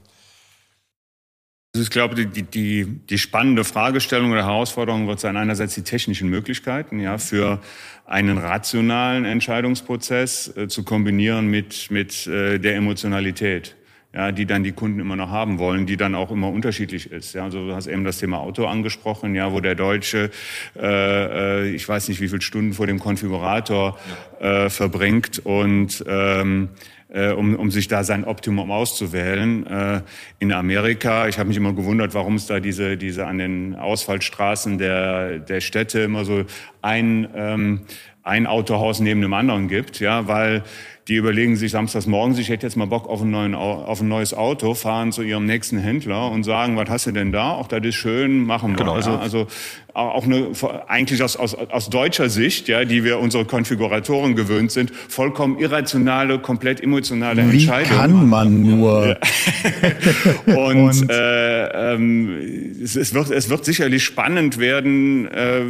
S3: also ich glaube, die, die, die spannende Fragestellung oder Herausforderung wird sein, einerseits die technischen Möglichkeiten ja, für einen rationalen Entscheidungsprozess äh, zu kombinieren mit, mit äh, der Emotionalität. Ja, die dann die Kunden immer noch haben wollen, die dann auch immer unterschiedlich ist. Ja, also du hast eben das Thema Auto angesprochen, ja, wo der Deutsche, äh, äh ich weiß nicht, wie viele Stunden vor dem Konfigurator äh, verbringt und ähm, äh, um, um sich da sein Optimum auszuwählen. Äh, in Amerika, ich habe mich immer gewundert, warum es da diese, diese an den Ausfallstraßen der, der Städte immer so ein, ähm, ein Autohaus neben dem anderen gibt, ja, weil die überlegen sich samstags morgens, ich hätte jetzt mal Bock auf, neuen, auf ein neues Auto, fahren zu ihrem nächsten Händler und sagen, was hast du denn da? Auch das ist schön, machen wir. Genau, also, ja. also auch eine, eigentlich aus, aus, aus deutscher Sicht, ja, die wir unsere Konfiguratoren gewöhnt sind, vollkommen irrationale, komplett emotionale
S2: Wie
S3: Entscheidungen.
S2: Wie kann man nur?
S3: Ja. und, und äh, ähm, es, es, wird, es wird sicherlich spannend werden, äh,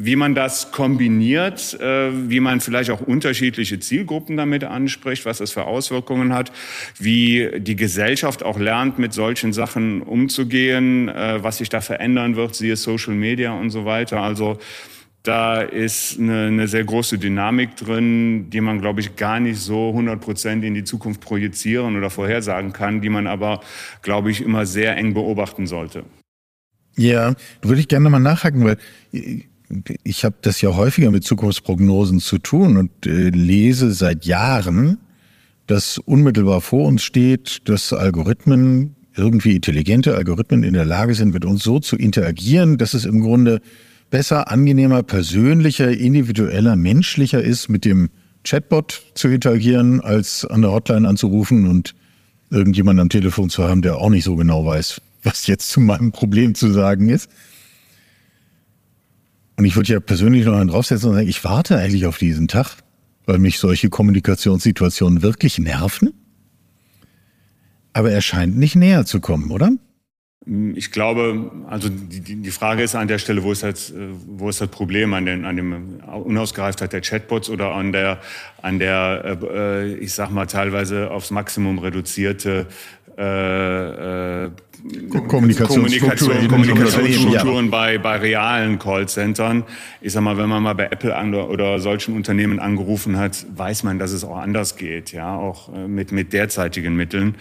S3: wie man das kombiniert, äh, wie man vielleicht auch unterschiedliche Zielgruppen damit anspricht, was das für Auswirkungen hat, wie die Gesellschaft auch lernt, mit solchen Sachen umzugehen, äh, was sich da verändern wird, siehe Social Media und so weiter. Also da ist eine, eine sehr große Dynamik drin, die man, glaube ich, gar nicht so 100 Prozent in die Zukunft projizieren oder vorhersagen kann, die man aber, glaube ich, immer sehr eng beobachten sollte.
S2: Ja, würde ich gerne mal nachhaken, weil ich habe das ja häufiger mit Zukunftsprognosen zu tun und äh, lese seit Jahren, dass unmittelbar vor uns steht, dass Algorithmen, irgendwie intelligente Algorithmen in der Lage sind, mit uns so zu interagieren, dass es im Grunde besser, angenehmer, persönlicher, individueller, menschlicher ist, mit dem Chatbot zu interagieren, als an der Hotline anzurufen und irgendjemand am Telefon zu haben, der auch nicht so genau weiß, was jetzt zu meinem Problem zu sagen ist. Und ich würde ja persönlich noch einen draufsetzen und sagen, ich warte eigentlich auf diesen Tag, weil mich solche Kommunikationssituationen wirklich nerven. Aber er scheint nicht näher zu kommen, oder?
S3: Ich glaube, also die, die Frage ist an der Stelle, wo ist das, wo ist das Problem an, den, an dem Unausgereiftheit der Chatbots oder an der, an der, äh, ich sag mal teilweise aufs Maximum reduzierte äh, äh, Kommunikationsstrukturen, Kommunikationsstrukturen ja. bei, bei realen Callcentern. Ich sag mal, wenn man mal bei Apple oder solchen Unternehmen angerufen hat, weiß man, dass es auch anders geht, ja, auch äh, mit, mit derzeitigen Mitteln.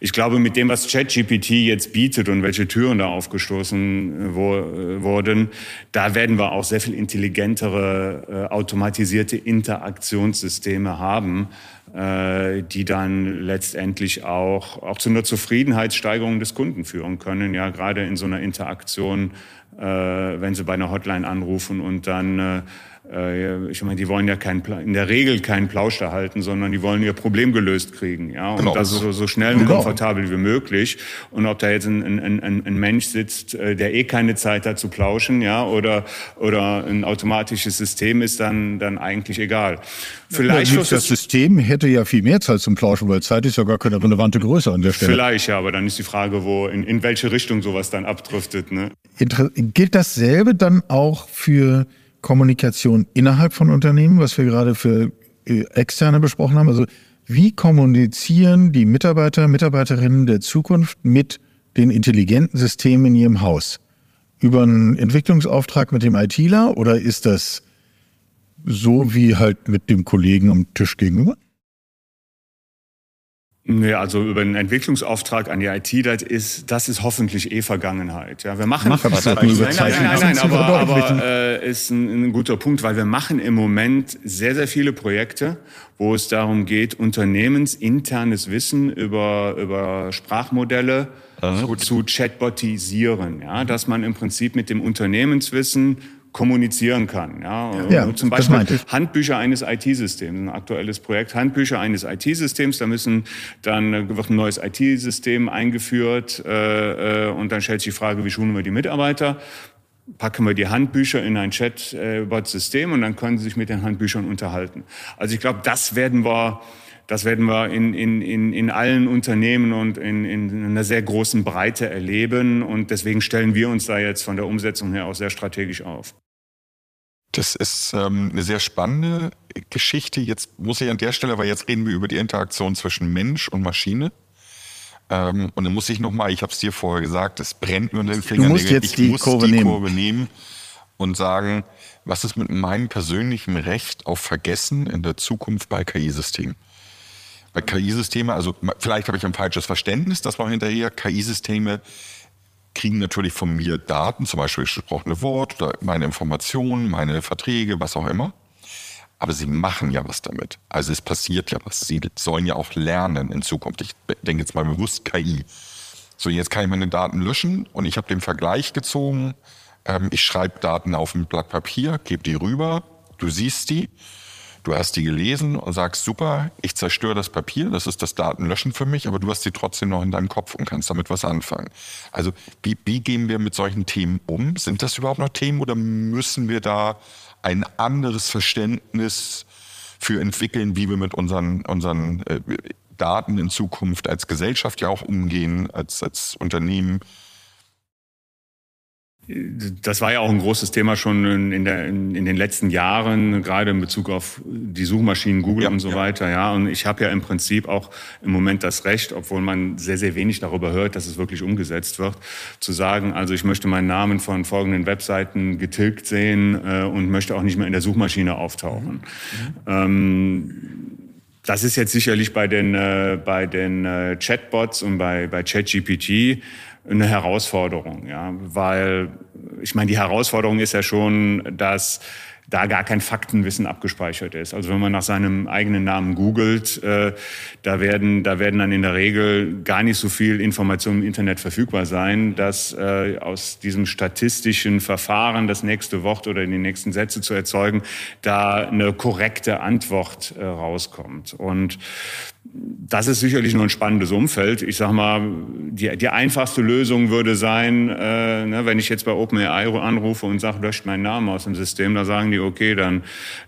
S3: Ich glaube, mit dem, was ChatGPT jetzt bietet und welche Türen da aufgestoßen wo, wurden, da werden wir auch sehr viel intelligentere, automatisierte Interaktionssysteme haben, äh, die dann letztendlich auch, auch zu einer Zufriedenheitssteigerung des Kunden führen können. Ja, gerade in so einer Interaktion, äh, wenn Sie bei einer Hotline anrufen und dann äh, ich meine, die wollen ja kein, in der Regel keinen Plausch erhalten, sondern die wollen ihr Problem gelöst kriegen, ja, und genau. das so, so schnell und genau. komfortabel wie möglich. Und ob da jetzt ein, ein, ein, ein Mensch sitzt, äh, der eh keine Zeit hat zu plauschen, ja, oder oder ein automatisches System ist dann dann eigentlich egal.
S2: Vielleicht ja, das System hätte ja viel mehr Zeit zum Plauschen, weil Zeit ist ja gar keine relevante Größe an der Stelle.
S3: Vielleicht ja, aber dann ist die Frage, wo in, in welche Richtung sowas dann abdriftet. Ne?
S2: Inter gilt dasselbe dann auch für Kommunikation innerhalb von Unternehmen, was wir gerade für äh, Externe besprochen haben. Also wie kommunizieren die Mitarbeiter, Mitarbeiterinnen der Zukunft mit den intelligenten Systemen in ihrem Haus? Über einen Entwicklungsauftrag mit dem ITler oder ist das so wie halt mit dem Kollegen am Tisch gegenüber?
S3: Nee, also über einen Entwicklungsauftrag an die IT, das ist, das ist hoffentlich eh Vergangenheit. Ja, wir machen,
S2: Mach
S3: nein,
S2: was
S3: nein,
S2: halt
S3: nein, nein, nein, nein,
S2: zu
S3: aber, aber äh, ist ein, ein guter Punkt, weil wir machen im Moment sehr, sehr viele Projekte, wo es darum geht, unternehmensinternes Wissen über, über Sprachmodelle zu, zu chatbotisieren, ja, dass man im Prinzip mit dem Unternehmenswissen kommunizieren kann. Ja,
S2: Ja,
S3: zum Beispiel. Handbücher eines IT-Systems, ein aktuelles Projekt, Handbücher eines IT-Systems, da müssen dann äh, wird ein neues IT-System eingeführt äh, äh, und dann stellt sich die Frage, wie schulen wir die Mitarbeiter? Packen wir die Handbücher in ein Chatbot-System und dann können sie sich mit den Handbüchern unterhalten. Also ich glaube, das werden wir das werden wir in, in, in, in allen Unternehmen und in, in einer sehr großen Breite erleben. Und deswegen stellen wir uns da jetzt von der Umsetzung her auch sehr strategisch auf.
S1: Das ist ähm, eine sehr spannende Geschichte. Jetzt muss ich an der Stelle, weil jetzt reden wir über die Interaktion zwischen Mensch und Maschine. Ähm, und dann muss ich nochmal, ich habe es dir vorher gesagt, es brennt mir unter den Fingern.
S2: musst jetzt
S1: ich
S2: die
S1: muss
S2: Kurve
S1: die
S2: nehmen.
S1: Kurve nehmen und sagen, was ist mit meinem persönlichen Recht auf Vergessen in der Zukunft bei KI-Systemen? Bei KI-Systeme, also vielleicht habe ich ein falsches Verständnis, das war hinterher, KI-Systeme kriegen natürlich von mir Daten, zum Beispiel gesprochene Wort oder meine Informationen, meine Verträge, was auch immer. Aber sie machen ja was damit. Also es passiert ja was. Sie sollen ja auch lernen in Zukunft. Ich denke jetzt mal bewusst KI. So, jetzt kann ich meine Daten löschen und ich habe den Vergleich gezogen. Ähm, ich schreibe Daten auf ein Blatt Papier, gebe die rüber, du siehst die, du hast die gelesen und sagst, super, ich zerstöre das Papier, das ist das Datenlöschen für mich, aber du hast die trotzdem noch in deinem Kopf und kannst damit was anfangen. Also wie, wie gehen wir mit solchen Themen um? Sind das überhaupt noch Themen oder müssen wir da ein anderes Verständnis für entwickeln, wie wir mit unseren, unseren äh, Daten in Zukunft als Gesellschaft ja auch umgehen, als, als Unternehmen?
S3: Das war ja auch ein großes Thema schon in, der, in, in den letzten Jahren, gerade in Bezug auf die Suchmaschinen Google
S1: Ja,
S3: und so
S1: ja.
S3: weiter. Ja, und ich habe ja im Prinzip auch im Moment das Recht, obwohl man sehr, sehr wenig darüber hört, dass es wirklich umgesetzt wird, zu sagen, also ich möchte meinen Namen von folgenden Webseiten getilgt sehen äh, und möchte auch nicht mehr in der Suchmaschine auftauchen. Ähm, das ist jetzt sicherlich bei den, äh, bei den äh, Chatbots und bei, bei ChatGPT eine Herausforderung, ja, weil ich meine, die Herausforderung ist ja schon, dass da gar kein Faktenwissen abgespeichert ist. Also wenn man nach seinem eigenen Namen googelt, äh, da werden da werden dann in der Regel gar nicht so viel Informationen im Internet verfügbar sein, dass äh, aus diesem statistischen Verfahren das nächste Wort oder die nächsten Sätze zu erzeugen, da eine korrekte Antwort äh, rauskommt. Und das ist sicherlich nur ein spannendes Umfeld. Ich sag mal, die, die einfachste Lösung würde sein, äh, ne, wenn ich jetzt bei OpenAI anrufe und sage, löscht meinen Namen aus dem System, da sagen die, okay, dann,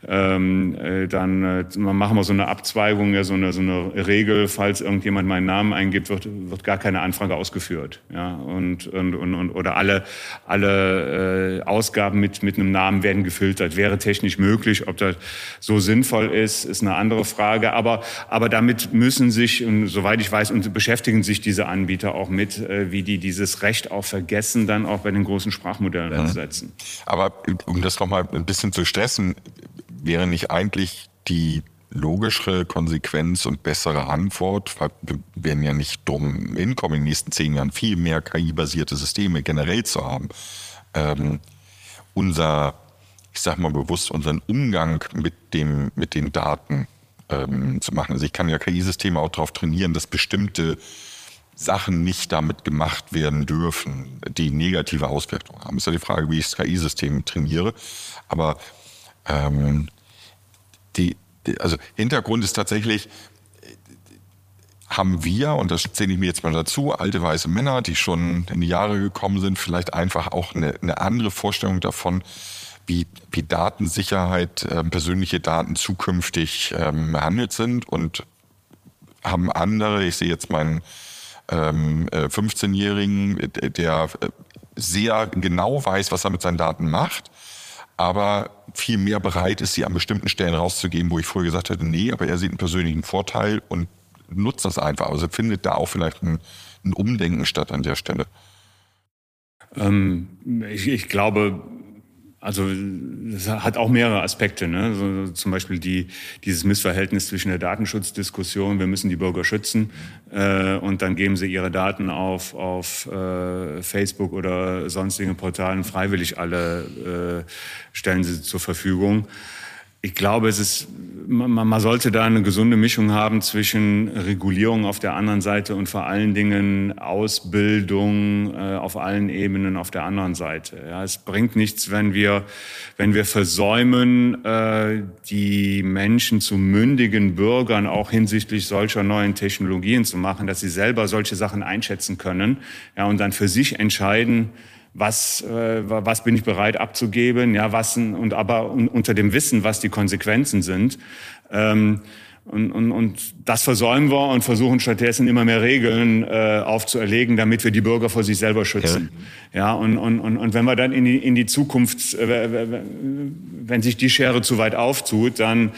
S3: ähm, äh, dann äh, machen wir so eine Abzweigung, ja, so eine, so eine Regel, falls irgendjemand meinen Namen eingibt, wird, wird gar keine Anfrage ausgeführt. Ja, und, und, und, und oder alle, alle äh, Ausgaben mit, mit einem Namen werden gefiltert. Wäre technisch möglich. Ob das so sinnvoll ist, ist eine andere Frage. Aber, aber damit müssen sich, und soweit ich weiß, und beschäftigen sich diese Anbieter auch mit, äh, wie die dieses Recht auf Vergessen dann auch bei den großen Sprachmodellen einsetzen.
S1: Aber um das nochmal ein bisschen zu stressen, wäre nicht eigentlich die logischere Konsequenz und bessere Antwort, weil wir werden ja nicht drum hinkommen, in den nächsten zehn Jahren viel mehr KI-basierte Systeme generell zu haben. Ähm, unser, ich sag mal bewusst, unseren Umgang mit dem, mit den Daten ähm, zu machen. Also ich kann ja KI-Systeme auch darauf trainieren, dass bestimmte Sachen nicht damit gemacht werden dürfen, die negative Auswirkungen haben. Ist ja die Frage, wie ich das KI-System trainiere. Aber ähm, die, also Hintergrund ist tatsächlich, haben wir, und das zähle ich mir jetzt mal dazu, alte weiße Männer, die schon in die Jahre gekommen sind, vielleicht einfach auch eine, eine andere Vorstellung davon, wie, wie Datensicherheit, äh, persönliche Daten zukünftig ähm, behandelt sind und haben andere, ich sehe jetzt meinen ähm, äh, 15-Jährigen, der äh, sehr genau weiß, was er mit seinen Daten macht, aber viel mehr bereit ist, sie an bestimmten Stellen rauszugeben, wo ich früher gesagt hätte, nee, aber er sieht einen persönlichen Vorteil und nutzt das einfach. Also findet da auch vielleicht ein, ein Umdenken statt an der Stelle.
S3: Ähm, ich, ich glaube, also das hat auch mehrere Aspekte. Ne? So, zum Beispiel die, dieses Missverhältnis zwischen der Datenschutzdiskussion, wir müssen die Bürger schützen, äh, und dann geben sie ihre Daten auf, auf äh, Facebook oder sonstigen Portalen freiwillig alle, äh, stellen sie zur Verfügung ich glaube, es ist, man, man, sollte da eine gesunde Mischung haben zwischen Regulierung auf der einen Seite und vor allen Dingen Ausbildung äh, auf allen Ebenen auf der anderen Seite. Ja, es bringt nichts, wenn wir, wenn wir versäumen, äh, die Menschen zu mündigen Bürgern auch hinsichtlich solcher neuen Technologien zu machen, dass sie selber solche Sachen einschätzen können, ja, und dann für sich entscheiden, was, äh, was bin ich bereit abzugeben, ja, was, und aber unter dem Wissen, was die Konsequenzen sind. Ähm, und, und, und das versäumen wir und versuchen stattdessen immer mehr Regeln äh, aufzuerlegen, damit wir die Bürger vor sich selber schützen. Ja, ja und, und, und, und wenn wir dann in die, in die Zukunft, äh, wenn sich die Schere zu weit auftut, dann,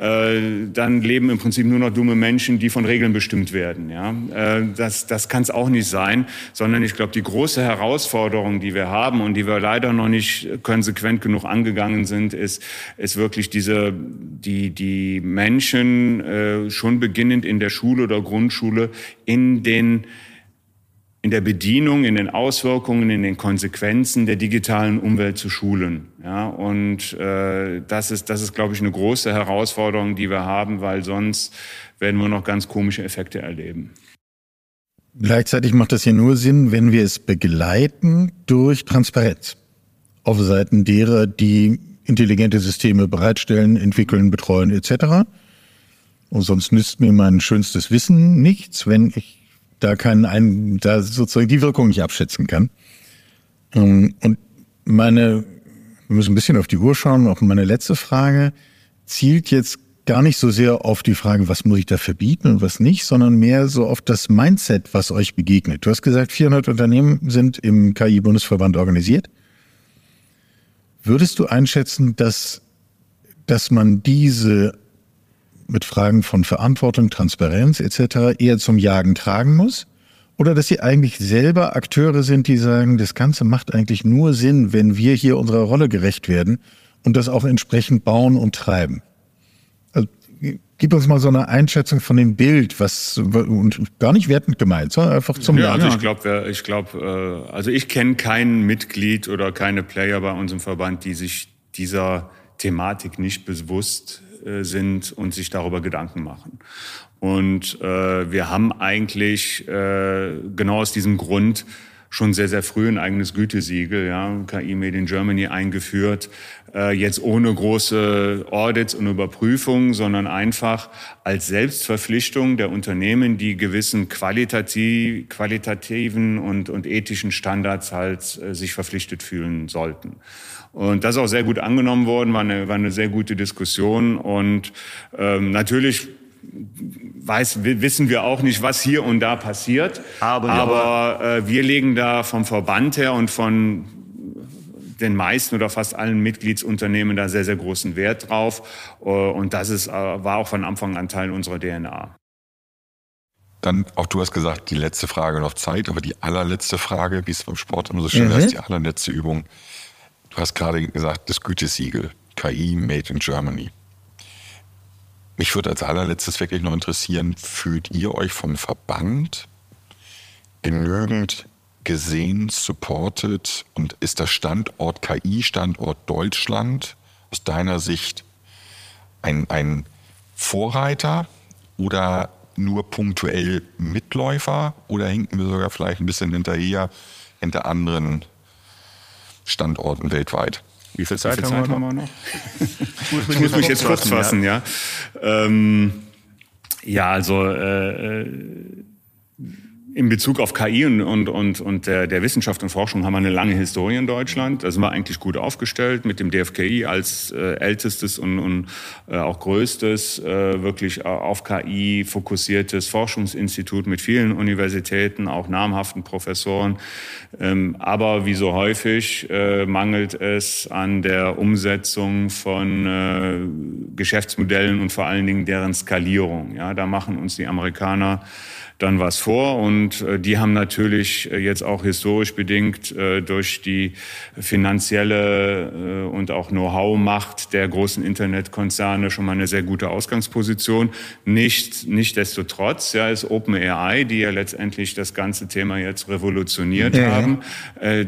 S3: äh, dann leben im Prinzip nur noch dumme Menschen, die von Regeln bestimmt werden. Ja, äh, das, das kann es auch nicht sein, sondern ich glaube, die große Herausforderung, die wir haben und die wir leider noch nicht konsequent genug angegangen sind, ist, ist wirklich diese, die, die Menschen, äh, schon beginnend in der Schule oder Grundschule in den in der Bedienung, in den Auswirkungen, in den Konsequenzen der digitalen Umwelt zu schulen. Ja, und äh, das ist, das ist, glaube ich, eine große Herausforderung, die wir haben, weil sonst werden wir noch ganz komische Effekte erleben.
S2: Gleichzeitig macht das ja nur Sinn, wenn wir es begleiten durch Transparenz auf Seiten derer, die intelligente Systeme bereitstellen, entwickeln, betreuen etc. Und sonst nützt mir mein schönstes Wissen nichts, wenn ich da keinen, einen, da sozusagen die Wirkung nicht abschätzen kann. Ähm, und meine, wir müssen ein bisschen auf die Uhr schauen, auch meine letzte Frage zielt jetzt gar nicht so sehr auf die Frage, was muss ich da verbieten und was nicht, sondern mehr so auf das Mindset, was euch begegnet. Du hast gesagt, 400 Unternehmen sind im KI-Bundesverband organisiert. Würdest du einschätzen, dass, dass man diese mit Fragen von Verantwortung, Transparenz etc. eher zum Jagen tragen muss? Oder dass sie eigentlich selber Akteure sind, die sagen, das Ganze macht eigentlich nur Sinn, wenn wir hier unserer Rolle gerecht werden und das auch entsprechend bauen und treiben? Also, gib uns mal so eine Einschätzung von dem Bild, was und gar nicht wertend gemeint, sondern einfach zum
S3: Ja, also ich glaube, ich glaube, äh, also ich kenne kein Mitglied oder keine Player bei unserem Verband, die sich dieser Thematik nicht bewusst sind und sich darüber Gedanken machen. Und äh, wir haben eigentlich äh, genau aus diesem Grund schon sehr, sehr früh ein eigenes Gütesiegel, ja, KI Made in Germany eingeführt, äh, jetzt ohne große Audits und Überprüfungen, sondern einfach als Selbstverpflichtung der Unternehmen, die gewissen qualitativ, qualitativen und, und ethischen Standards halt äh, sich verpflichtet fühlen sollten. Und das ist auch sehr gut angenommen worden, war eine, war eine sehr gute Diskussion. Und ähm, natürlich weiß, wissen wir auch nicht, was hier und da passiert. Aber, aber äh, wir legen da vom Verband her und von den meisten oder fast allen Mitgliedsunternehmen da sehr, sehr großen Wert drauf. Äh, und das ist, äh, war auch von Anfang an Teil unserer DNA.
S1: Dann, auch du hast gesagt, die letzte Frage noch Zeit, aber die allerletzte Frage, wie es beim Sport immer so schön mhm. heißt, die allerletzte Übung. Du hast gerade gesagt, das Gütesiegel, KI Made in Germany. Mich würde als allerletztes wirklich noch interessieren, fühlt ihr euch vom Verband genügend gesehen, supported und ist der Standort KI, Standort Deutschland aus deiner Sicht ein, ein Vorreiter oder nur punktuell Mitläufer oder hinken wir sogar vielleicht ein bisschen hinterher hinter anderen Standorten weltweit.
S3: Wie viel Zeit, Wie viel Zeit haben wir noch? ich muss mich jetzt kurz fassen, ja. Ja, ähm, ja also äh, in Bezug auf KI und, und, und, und der, der Wissenschaft und Forschung haben wir eine lange Historie in Deutschland. Da sind wir eigentlich gut aufgestellt mit dem DFKI als äh, ältestes und, und äh, auch größtes, äh, wirklich auf KI fokussiertes Forschungsinstitut mit vielen Universitäten, auch namhaften Professoren. Ähm, aber wie so häufig äh, mangelt es an der Umsetzung von äh, Geschäftsmodellen und vor allen Dingen deren Skalierung. Ja, da machen uns die Amerikaner dann was vor. Und äh, die haben natürlich äh, jetzt auch historisch bedingt äh, durch die finanzielle und auch Know-how-Macht der großen Internetkonzerne schon mal eine sehr gute Ausgangsposition. Nicht, nicht desto trotz, ja, ist OpenAI, die ja letztendlich das ganze Thema jetzt revolutioniert ja. haben,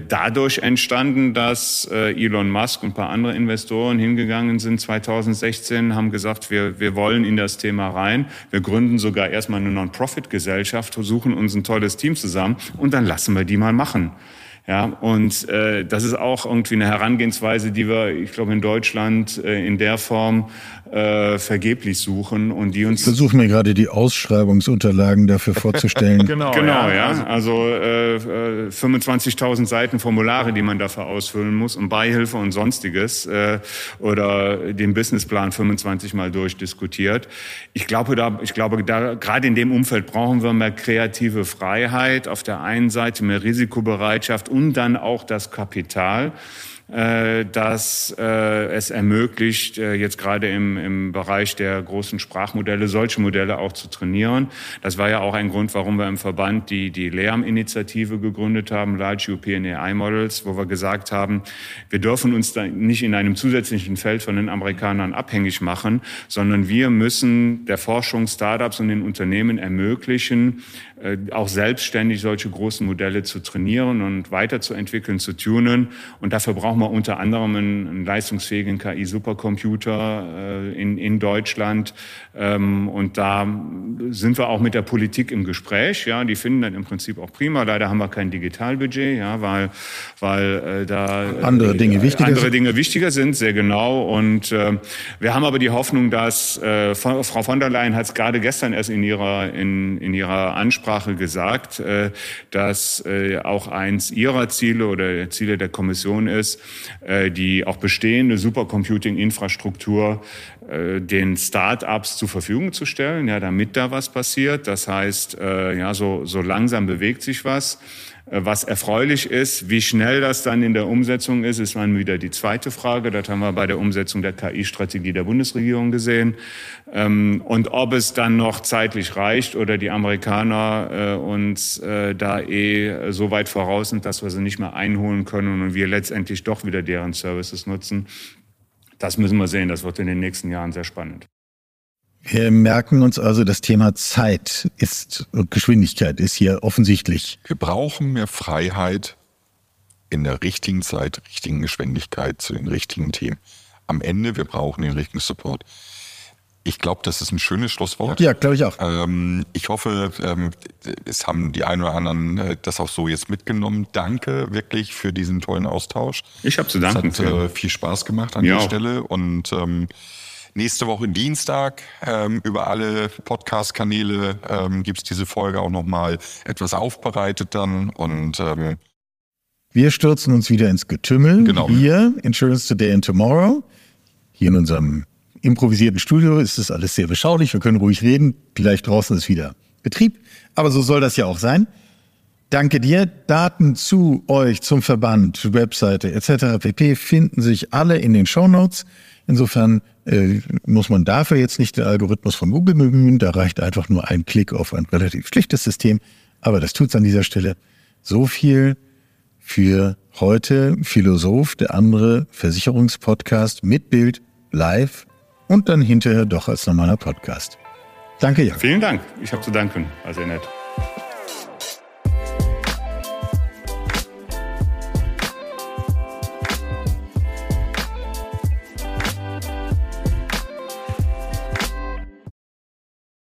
S3: dadurch entstanden, dass Elon Musk und ein paar andere Investoren hingegangen sind 2016, haben gesagt, wir, wir wollen in das Thema rein. Wir gründen sogar erstmal eine Non-Profit-Gesellschaft Gesellschaft, suchen uns ein tolles Team zusammen und dann lassen wir die mal machen. Ja, und äh, das ist auch irgendwie eine Herangehensweise, die wir, ich glaube, in Deutschland äh, in der Form äh, vergeblich suchen und die uns.
S2: Ich versuche mir gerade die Ausschreibungsunterlagen dafür vorzustellen.
S3: genau, genau, ja. ja. Also äh, 25.000 äh, Seiten Formulare, die man dafür ausfüllen muss und Beihilfe und sonstiges äh, oder den Businessplan 25 Mal durchdiskutiert. Ich glaube, da, ich glaube, da gerade in dem Umfeld brauchen wir mehr kreative Freiheit auf der einen Seite, mehr Risikobereitschaft und dann auch das Kapital äh, dass äh, es ermöglicht, äh, jetzt gerade im, im Bereich der großen Sprachmodelle solche Modelle auch zu trainieren. Das war ja auch ein Grund, warum wir im Verband die, die LEAM-Initiative gegründet haben, Large European AI Models, wo wir gesagt haben, wir dürfen uns da nicht in einem zusätzlichen Feld von den Amerikanern abhängig machen, sondern wir müssen der Forschung, Startups und den Unternehmen ermöglichen, auch selbstständig solche großen Modelle zu trainieren und weiterzuentwickeln, zu tunen. Und dafür brauchen wir unter anderem einen, einen leistungsfähigen KI-Supercomputer äh, in, in Deutschland. Ähm, und da sind wir auch mit der Politik im Gespräch. Ja, die finden dann im Prinzip auch prima. Leider haben wir kein Digitalbudget, ja, weil, weil äh, da
S2: andere Dinge wichtiger
S3: andere sind. Dinge wichtiger sind, sehr genau. Und äh, wir haben aber die Hoffnung, dass äh, Frau von der Leyen hat es gerade gestern erst in ihrer in, in ihrer Ansprache Ansprache gesagt, äh, dass äh, auch eins ihrer Ziele oder Ziele der Kommission ist, äh, die auch bestehende Supercomputing-Infrastruktur den Start-ups zur Verfügung zu stellen, ja, damit da was passiert. Das heißt, ja, so, so langsam bewegt sich was. Äh, was erfreulich ist, wie schnell das dann in der Umsetzung ist, ist dann wieder die zweite Frage. Das haben wir bei der Umsetzung der KI-Strategie der Bundesregierung gesehen. Ähm, und ob es dann noch zeitlich reicht oder die Amerikaner äh, uns äh, da eh so weit voraus sind, dass wir sie nicht mehr einholen können und wir letztendlich doch wieder deren Services nutzen, das müssen wir sehen. Das wird in den nächsten Jahren sehr spannend.
S2: Wir merken uns also, das Thema Zeit ist und Geschwindigkeit ist hier offensichtlich.
S1: Wir brauchen mehr Freiheit in der richtigen Zeit, richtigen Geschwindigkeit zu den richtigen Themen. Am Ende, wir brauchen den richtigen Support. Ich glaube, das ist ein schönes Schlusswort.
S2: Ja, glaube ich auch.
S1: Ähm, ich hoffe, ähm, es haben die einen oder anderen äh, das auch so jetzt mitgenommen. Danke wirklich für diesen tollen Austausch.
S3: Ich habe zu danken.
S1: Es hat äh, viel Spaß gemacht an ja. der Stelle und ähm, Nächste Woche Dienstag ähm, über alle Podcast-Kanäle ähm, gibt diese Folge auch nochmal etwas aufbereitet dann und ähm,
S2: wir stürzen uns wieder ins Getümmel.
S1: Genau.
S2: Wir, Insurance Today and Tomorrow, hier in unserem improvisierten Studio ist das alles sehr beschaulich. Wir können ruhig reden. Gleich draußen ist wieder Betrieb. Aber so soll das ja auch sein. Danke dir. Daten zu euch, zum Verband, Webseite etc. pp. finden sich alle in den Show Notes. Insofern äh, muss man dafür jetzt nicht den Algorithmus von Google bemühen. Da reicht einfach nur ein Klick auf ein relativ schlichtes System. Aber das tut's an dieser Stelle. So viel für heute. Philosoph, der andere Versicherungspodcast mit Bild, live und dann hinterher doch als normaler Podcast. Danke,
S3: Jan. Vielen Dank. Ich habe zu danken. Sehr nett.